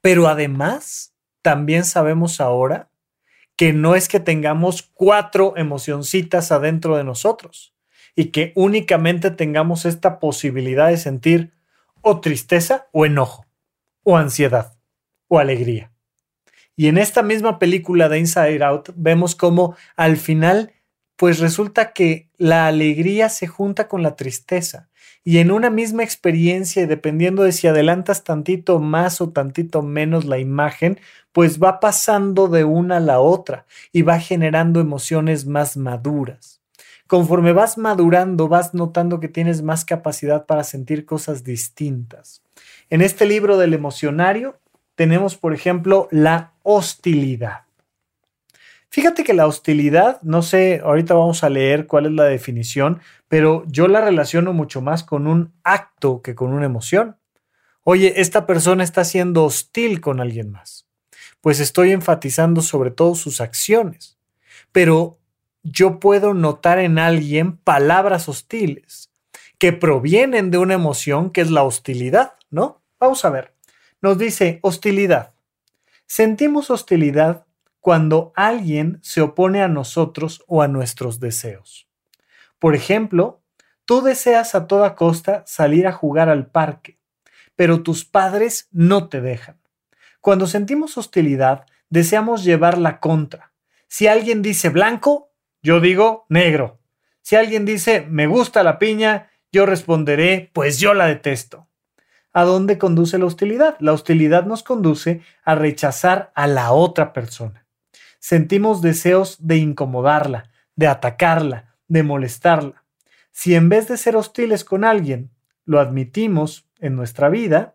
Speaker 1: pero además también sabemos ahora que no es que tengamos cuatro emocioncitas adentro de nosotros y que únicamente tengamos esta posibilidad de sentir o tristeza o enojo, o ansiedad, o alegría. Y en esta misma película de Inside Out vemos cómo al final, pues resulta que la alegría se junta con la tristeza. Y en una misma experiencia, y dependiendo de si adelantas tantito más o tantito menos la imagen, pues va pasando de una a la otra y va generando emociones más maduras. Conforme vas madurando, vas notando que tienes más capacidad para sentir cosas distintas. En este libro del emocionario tenemos, por ejemplo, la hostilidad. Fíjate que la hostilidad, no sé, ahorita vamos a leer cuál es la definición, pero yo la relaciono mucho más con un acto que con una emoción. Oye, esta persona está siendo hostil con alguien más. Pues estoy enfatizando sobre todo sus acciones. Pero yo puedo notar en alguien palabras hostiles que provienen de una emoción que es la hostilidad, ¿no? Vamos a ver. Nos dice hostilidad. Sentimos hostilidad cuando alguien se opone a nosotros o a nuestros deseos. Por ejemplo, tú deseas a toda costa salir a jugar al parque, pero tus padres no te dejan. Cuando sentimos hostilidad, deseamos llevar la contra. Si alguien dice blanco, yo digo negro. Si alguien dice me gusta la piña, yo responderé pues yo la detesto. ¿A dónde conduce la hostilidad? La hostilidad nos conduce a rechazar a la otra persona. Sentimos deseos de incomodarla, de atacarla, de molestarla. Si en vez de ser hostiles con alguien, lo admitimos en nuestra vida,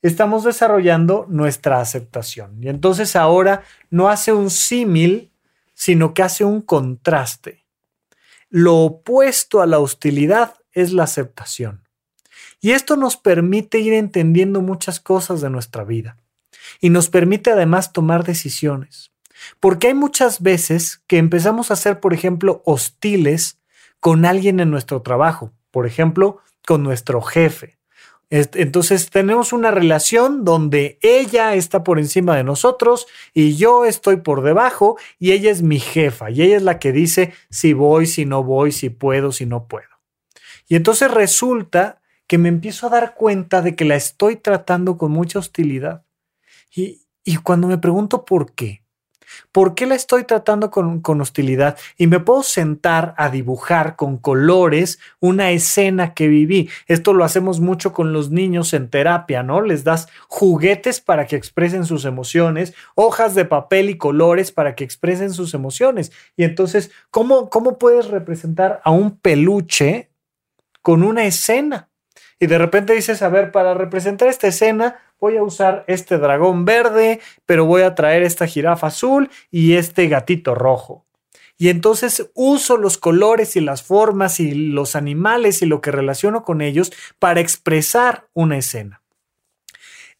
Speaker 1: estamos desarrollando nuestra aceptación. Y entonces ahora no hace un símil, sino que hace un contraste. Lo opuesto a la hostilidad es la aceptación. Y esto nos permite ir entendiendo muchas cosas de nuestra vida. Y nos permite además tomar decisiones. Porque hay muchas veces que empezamos a ser, por ejemplo, hostiles con alguien en nuestro trabajo. Por ejemplo, con nuestro jefe. Entonces tenemos una relación donde ella está por encima de nosotros y yo estoy por debajo y ella es mi jefa y ella es la que dice si voy, si no voy, si puedo, si no puedo. Y entonces resulta que me empiezo a dar cuenta de que la estoy tratando con mucha hostilidad. Y, cuando me pregunto por qué, ¿por qué la estoy tratando con, con hostilidad? Y me puedo sentar a dibujar con colores una escena que viví. Esto lo hacemos mucho con los niños en terapia, ¿no? Les das juguetes para que expresen sus emociones, hojas de papel y colores para que expresen sus emociones. Y entonces, ¿cómo, cómo puedes representar a un peluche con una escena? Y de repente dices, a ver, para representar esta escena voy a usar este dragón verde, pero voy a traer esta jirafa azul y este gatito rojo. Y entonces uso los colores y las formas y los animales y lo que relaciono con ellos para expresar una escena.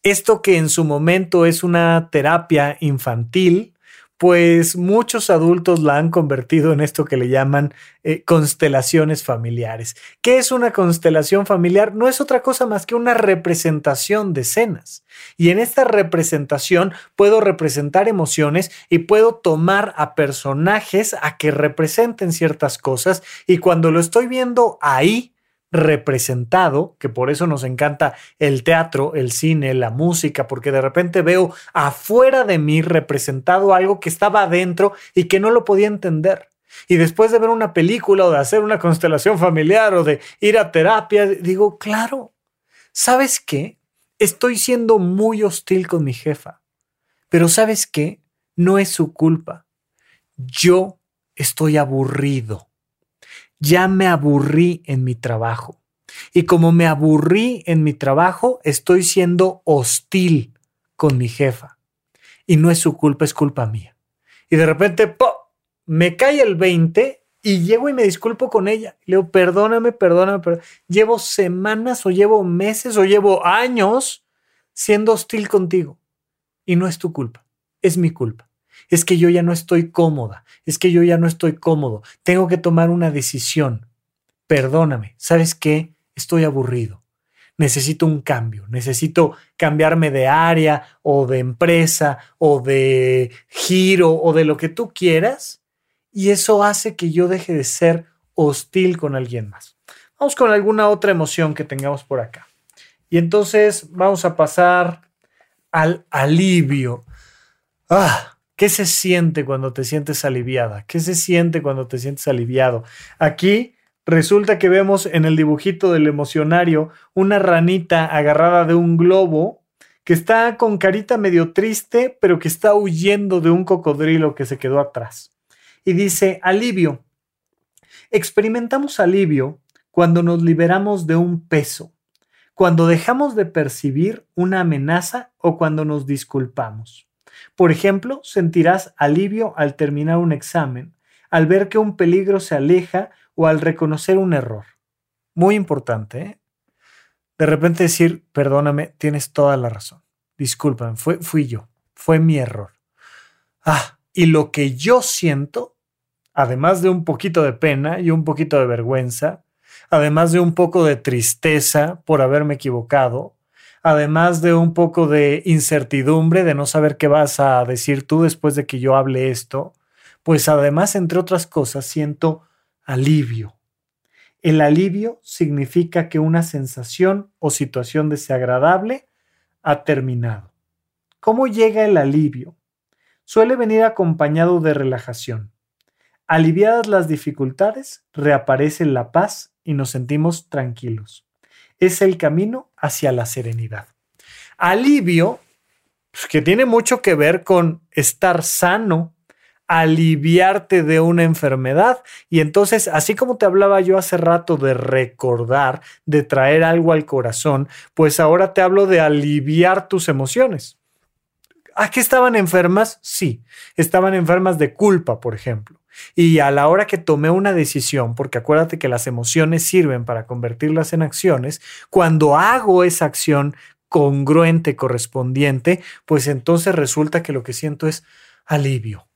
Speaker 1: Esto que en su momento es una terapia infantil, pues muchos adultos la han convertido en esto que le llaman eh, constelaciones familiares. ¿Qué es una constelación familiar? No es otra cosa más que una representación de escenas. Y en esta representación puedo representar emociones y puedo tomar a personajes a que representen ciertas cosas y cuando lo estoy viendo ahí, representado, que por eso nos encanta el teatro, el cine, la música, porque de repente veo afuera de mí representado algo que estaba adentro y que no lo podía entender. Y después de ver una película o de hacer una constelación familiar o de ir a terapia, digo, claro, ¿sabes qué? Estoy siendo muy hostil con mi jefa, pero ¿sabes qué? No es su culpa. Yo estoy aburrido ya me aburrí en mi trabajo. Y como me aburrí en mi trabajo, estoy siendo hostil con mi jefa. Y no es su culpa, es culpa mía. Y de repente, me cae el 20 y llego y me disculpo con ella. Le digo, perdóname, perdóname, perdóname. Llevo semanas o llevo meses o llevo años siendo hostil contigo. Y no es tu culpa, es mi culpa es que yo ya no estoy cómoda, es que yo ya no estoy cómodo, tengo que tomar una decisión. Perdóname, ¿sabes qué? Estoy aburrido. Necesito un cambio, necesito cambiarme de área o de empresa o de giro o de lo que tú quieras y eso hace que yo deje de ser hostil con alguien más. Vamos con alguna otra emoción que tengamos por acá. Y entonces vamos a pasar al alivio. Ah, ¿Qué se siente cuando te sientes aliviada? ¿Qué se siente cuando te sientes aliviado? Aquí resulta que vemos en el dibujito del emocionario una ranita agarrada de un globo que está con carita medio triste, pero que está huyendo de un cocodrilo que se quedó atrás. Y dice, alivio. Experimentamos alivio cuando nos liberamos de un peso, cuando dejamos de percibir una amenaza o cuando nos disculpamos. Por ejemplo, sentirás alivio al terminar un examen, al ver que un peligro se aleja o al reconocer un error. Muy importante, ¿eh? De repente decir, perdóname, tienes toda la razón. Discúlpame, fue, fui yo, fue mi error. Ah, y lo que yo siento, además de un poquito de pena y un poquito de vergüenza, además de un poco de tristeza por haberme equivocado, además de un poco de incertidumbre, de no saber qué vas a decir tú después de que yo hable esto, pues además, entre otras cosas, siento alivio. El alivio significa que una sensación o situación desagradable ha terminado. ¿Cómo llega el alivio? Suele venir acompañado de relajación. Aliviadas las dificultades, reaparece la paz y nos sentimos tranquilos es el camino hacia la serenidad. Alivio, pues, que tiene mucho que ver con estar sano, aliviarte de una enfermedad. Y entonces, así como te hablaba yo hace rato de recordar, de traer algo al corazón, pues ahora te hablo de aliviar tus emociones. ¿A qué estaban enfermas? Sí, estaban enfermas de culpa, por ejemplo. Y a la hora que tomé una decisión, porque acuérdate que las emociones sirven para convertirlas en acciones, cuando hago esa acción congruente, correspondiente, pues entonces resulta que lo que siento es alivio.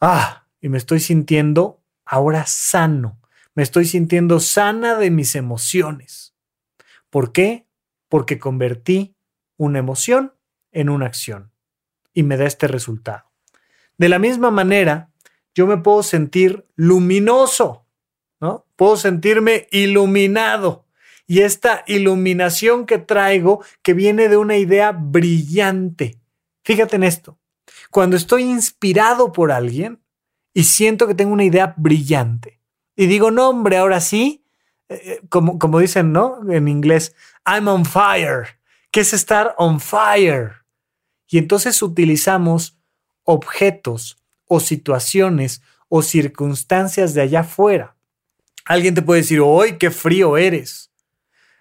Speaker 1: Ah, y me estoy sintiendo ahora sano, me estoy sintiendo sana de mis emociones. ¿Por qué? Porque convertí una emoción en una acción y me da este resultado. De la misma manera, yo me puedo sentir luminoso, ¿no? Puedo sentirme iluminado. Y esta iluminación que traigo, que viene de una idea brillante. Fíjate en esto. Cuando estoy inspirado por alguien y siento que tengo una idea brillante y digo, no, hombre, ahora sí, eh, eh, como, como dicen, ¿no? En inglés, I'm on fire. ¿Qué es estar on fire? Y entonces utilizamos objetos o situaciones o circunstancias de allá afuera. Alguien te puede decir, hoy qué frío eres!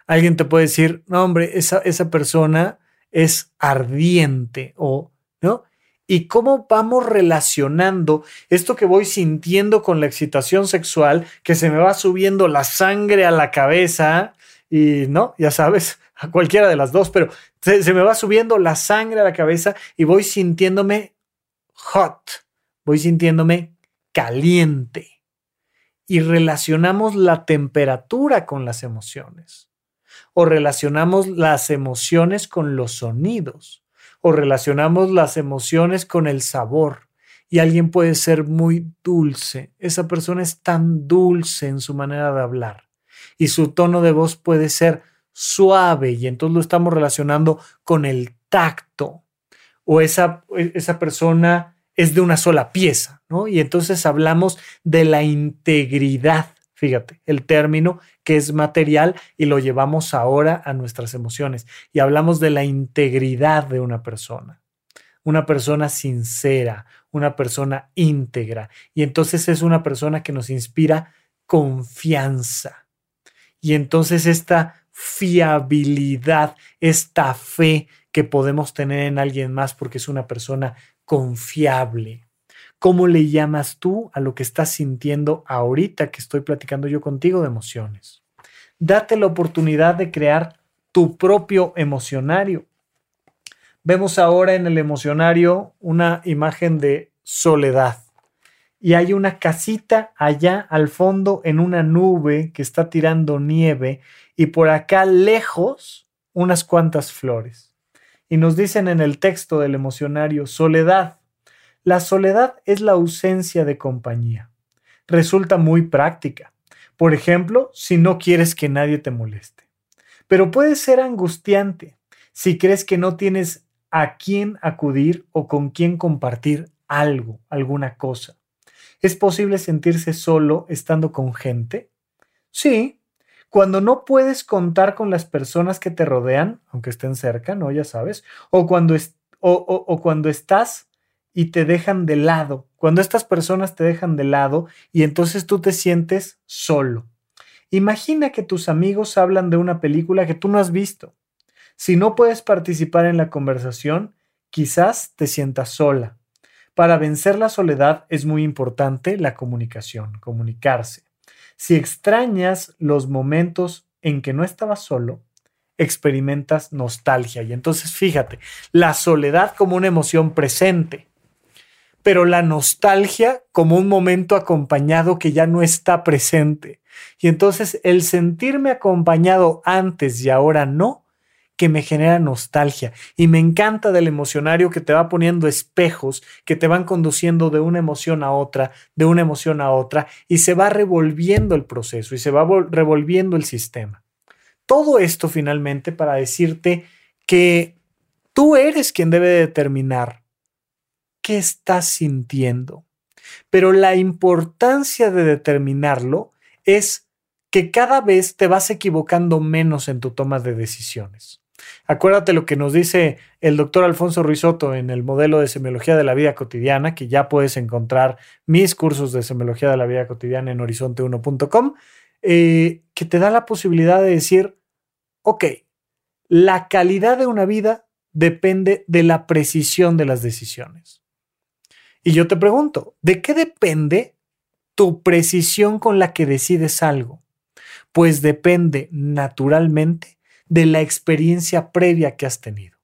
Speaker 1: Alguien te puede decir, no, hombre, esa, esa persona es ardiente o, ¿no? Y cómo vamos relacionando esto que voy sintiendo con la excitación sexual, que se me va subiendo la sangre a la cabeza y, ¿no? Ya sabes, a cualquiera de las dos, pero se, se me va subiendo la sangre a la cabeza y voy sintiéndome hot, voy sintiéndome caliente. Y relacionamos la temperatura con las emociones. O relacionamos las emociones con los sonidos. O relacionamos las emociones con el sabor. Y alguien puede ser muy dulce. Esa persona es tan dulce en su manera de hablar. Y su tono de voz puede ser suave. Y entonces lo estamos relacionando con el tacto. O esa, esa persona es de una sola pieza, ¿no? Y entonces hablamos de la integridad, fíjate, el término que es material y lo llevamos ahora a nuestras emociones. Y hablamos de la integridad de una persona, una persona sincera, una persona íntegra. Y entonces es una persona que nos inspira confianza. Y entonces esta fiabilidad, esta fe que podemos tener en alguien más porque es una persona confiable. ¿Cómo le llamas tú a lo que estás sintiendo ahorita que estoy platicando yo contigo de emociones? Date la oportunidad de crear tu propio emocionario. Vemos ahora en el emocionario una imagen de soledad y hay una casita allá al fondo en una nube que está tirando nieve y por acá lejos unas cuantas flores y nos dicen en el texto del emocionario, soledad. La soledad es la ausencia de compañía. Resulta muy práctica. Por ejemplo, si no quieres que nadie te moleste. Pero puede ser angustiante si crees que no tienes a quién acudir o con quién compartir algo, alguna cosa. ¿Es posible sentirse solo estando con gente? Sí, cuando no puedes contar con las personas que te rodean, aunque estén cerca, ¿no? Ya sabes, o cuando, o, cuando estás y te dejan de lado, cuando estas personas te dejan de lado y entonces tú te sientes solo. Imagina que tus amigos hablan de una película que tú no has visto. Si no puedes participar en la conversación, quizás te sientas sola. Para vencer la soledad es muy importante la comunicación, comunicarse. Si extrañas los momentos en que no estabas solo, experimentas nostalgia. Y entonces fíjate, la soledad como una emoción presente, pero la nostalgia como un momento acompañado que ya no está presente. Y entonces el sentirme acompañado antes y ahora no, que me genera nostalgia y me encanta del emocionario que te va poniendo espejos que te van conduciendo de una emoción a otra, de una emoción a otra y se va revolviendo el proceso y se va revolviendo el sistema. Todo esto finalmente para decirte que tú eres quien debe determinar qué estás sintiendo. Pero la importancia de determinarlo es que cada vez te vas equivocando menos en tu toma de decisiones. Acuérdate lo que nos dice el doctor Alfonso Ruizotto en el modelo de semiología de la vida cotidiana, que ya puedes encontrar mis cursos de semiología de la vida cotidiana en horizonte1.com, eh, que te da la posibilidad de decir, ok, la calidad de una vida depende de la precisión de las decisiones. Y yo te pregunto, ¿de qué depende tu precisión con la que decides algo? Pues depende naturalmente de la experiencia previa que has tenido.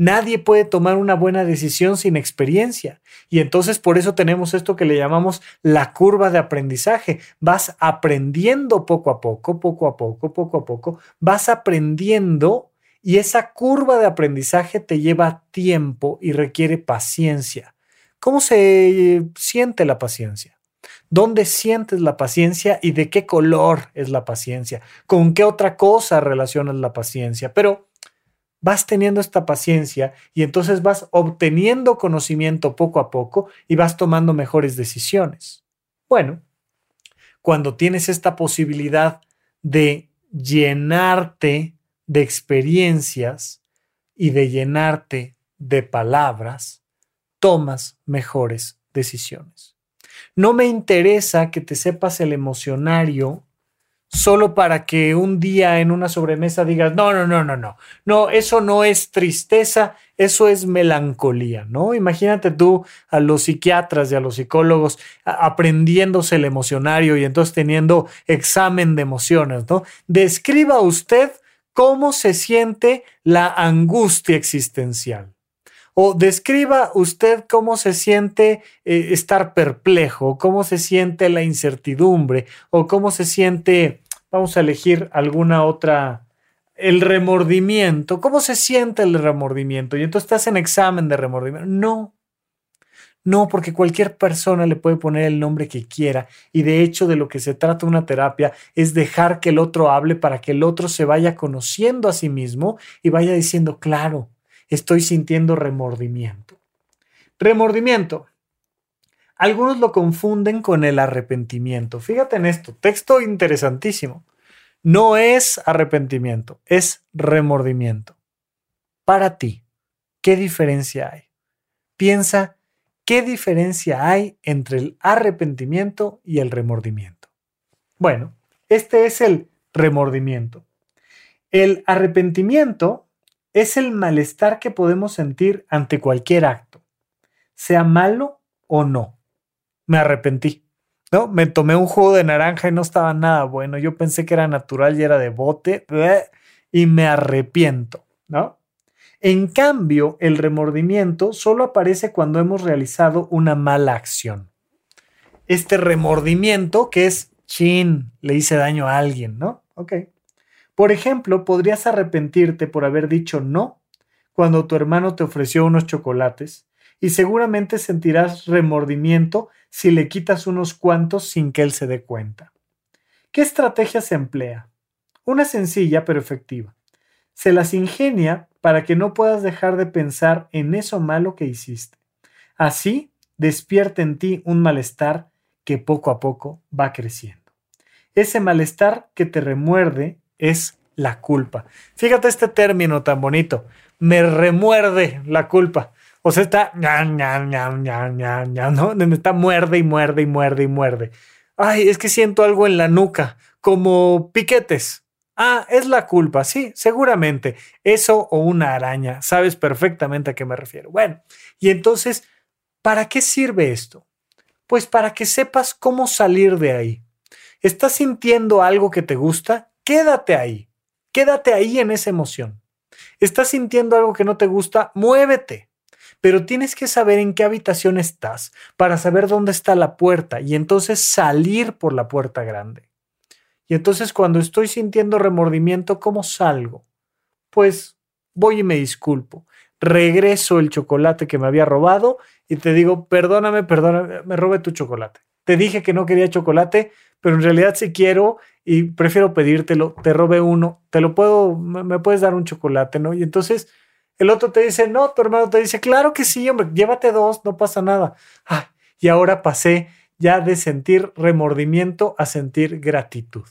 Speaker 1: Nadie puede tomar una buena decisión sin experiencia. Y entonces por eso tenemos esto que le llamamos la curva de aprendizaje. Vas aprendiendo poco a poco, poco a poco, poco a poco. Vas aprendiendo y esa curva de aprendizaje te lleva tiempo y requiere paciencia. ¿Cómo se siente la paciencia? ¿Dónde sientes la paciencia y de qué color es la paciencia? ¿Con qué otra cosa relacionas la paciencia? Pero vas teniendo esta paciencia y entonces vas obteniendo conocimiento poco a poco y vas tomando mejores decisiones. Bueno, cuando tienes esta posibilidad de llenarte de experiencias y de llenarte de palabras, tomas mejores decisiones. No me interesa que te sepas el emocionario solo para que un día en una sobremesa digas, no, no, no, no, no, no, eso no es tristeza, eso es melancolía, ¿no? Imagínate tú a los psiquiatras y a los psicólogos aprendiéndose el emocionario y entonces teniendo examen de emociones, ¿no? Describa usted cómo se siente la angustia existencial. O describa usted cómo se siente eh, estar perplejo, cómo se siente la incertidumbre, o cómo se siente, vamos a elegir alguna otra, el remordimiento. ¿Cómo se siente el remordimiento? Y entonces estás en examen de remordimiento. No, no, porque cualquier persona le puede poner el nombre que quiera y de hecho de lo que se trata una terapia es dejar que el otro hable para que el otro se vaya conociendo a sí mismo y vaya diciendo, claro, estoy sintiendo remordimiento. Remordimiento. Algunos lo confunden con el arrepentimiento. Fíjate en esto, texto interesantísimo. No es arrepentimiento, es remordimiento. Para ti, ¿qué diferencia hay? Piensa ¿Qué diferencia hay entre el arrepentimiento y el remordimiento? Bueno, este es el remordimiento. El arrepentimiento es el malestar que podemos sentir ante cualquier acto, sea malo o no. Me arrepentí. ¿no? Me tomé un jugo de naranja y no estaba nada bueno. Yo pensé que era natural y era de bote y me arrepiento, ¿no? En cambio, el remordimiento solo aparece cuando hemos realizado una mala acción. Este remordimiento que es, chin, le hice daño a alguien, ¿no? Ok. Por ejemplo, podrías arrepentirte por haber dicho no cuando tu hermano te ofreció unos chocolates y seguramente sentirás remordimiento si le quitas unos cuantos sin que él se dé cuenta. ¿Qué estrategia se emplea? Una sencilla pero efectiva. Se las ingenia para que no puedas dejar de pensar en eso malo que hiciste. Así despierta en ti un malestar que poco a poco va creciendo. Ese malestar que te remuerde es la culpa. Fíjate este término tan bonito. Me remuerde la culpa. O sea, está ¿no? Me está muerde y muerde y muerde y muerde. Ay, es que siento algo en la nuca, como piquetes. Ah, es la culpa, sí, seguramente. Eso o una araña, sabes perfectamente a qué me refiero. Bueno, y entonces, ¿para qué sirve esto? Pues para que sepas cómo salir de ahí. ¿Estás sintiendo algo que te gusta? Quédate ahí. Quédate ahí en esa emoción. ¿Estás sintiendo algo que no te gusta? Muévete. Pero tienes que saber en qué habitación estás para saber dónde está la puerta y entonces salir por la puerta grande. Y entonces cuando estoy sintiendo remordimiento, ¿cómo salgo? Pues voy y me disculpo. Regreso el chocolate que me había robado y te digo, perdóname, perdóname, me robé tu chocolate. Te dije que no quería chocolate, pero en realidad sí quiero y prefiero pedírtelo. Te robé uno, te lo puedo, me puedes dar un chocolate, ¿no? Y entonces el otro te dice, no, tu hermano te dice, claro que sí, hombre, llévate dos, no pasa nada. y ahora pasé ya de sentir remordimiento a sentir gratitud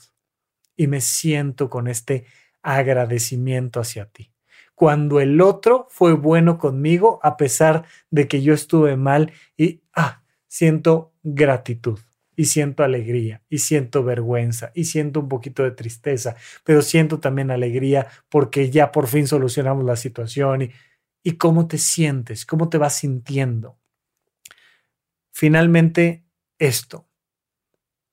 Speaker 1: y me siento con este agradecimiento hacia ti. Cuando el otro fue bueno conmigo a pesar de que yo estuve mal y ah, siento gratitud y siento alegría y siento vergüenza y siento un poquito de tristeza, pero siento también alegría porque ya por fin solucionamos la situación y, y cómo te sientes, cómo te vas sintiendo. Finalmente, esto,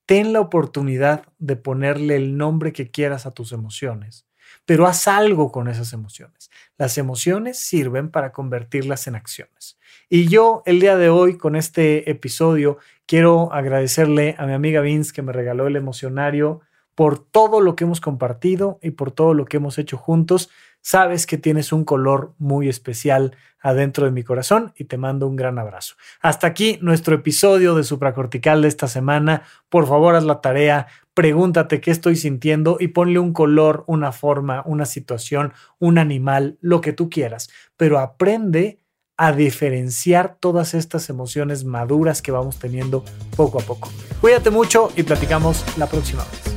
Speaker 1: ten la oportunidad de ponerle el nombre que quieras a tus emociones, pero haz algo con esas emociones. Las emociones sirven para convertirlas en acciones. Y yo el día de hoy con este episodio quiero agradecerle a mi amiga Vince que me regaló el emocionario por todo lo que hemos compartido y por todo lo que hemos hecho juntos. Sabes que tienes un color muy especial adentro de mi corazón y te mando un gran abrazo. Hasta aquí nuestro episodio de supracortical de esta semana. Por favor, haz la tarea, pregúntate qué estoy sintiendo y ponle un color, una forma, una situación, un animal, lo que tú quieras, pero aprende a diferenciar todas estas emociones maduras que vamos teniendo poco a poco. Cuídate mucho y platicamos la próxima vez.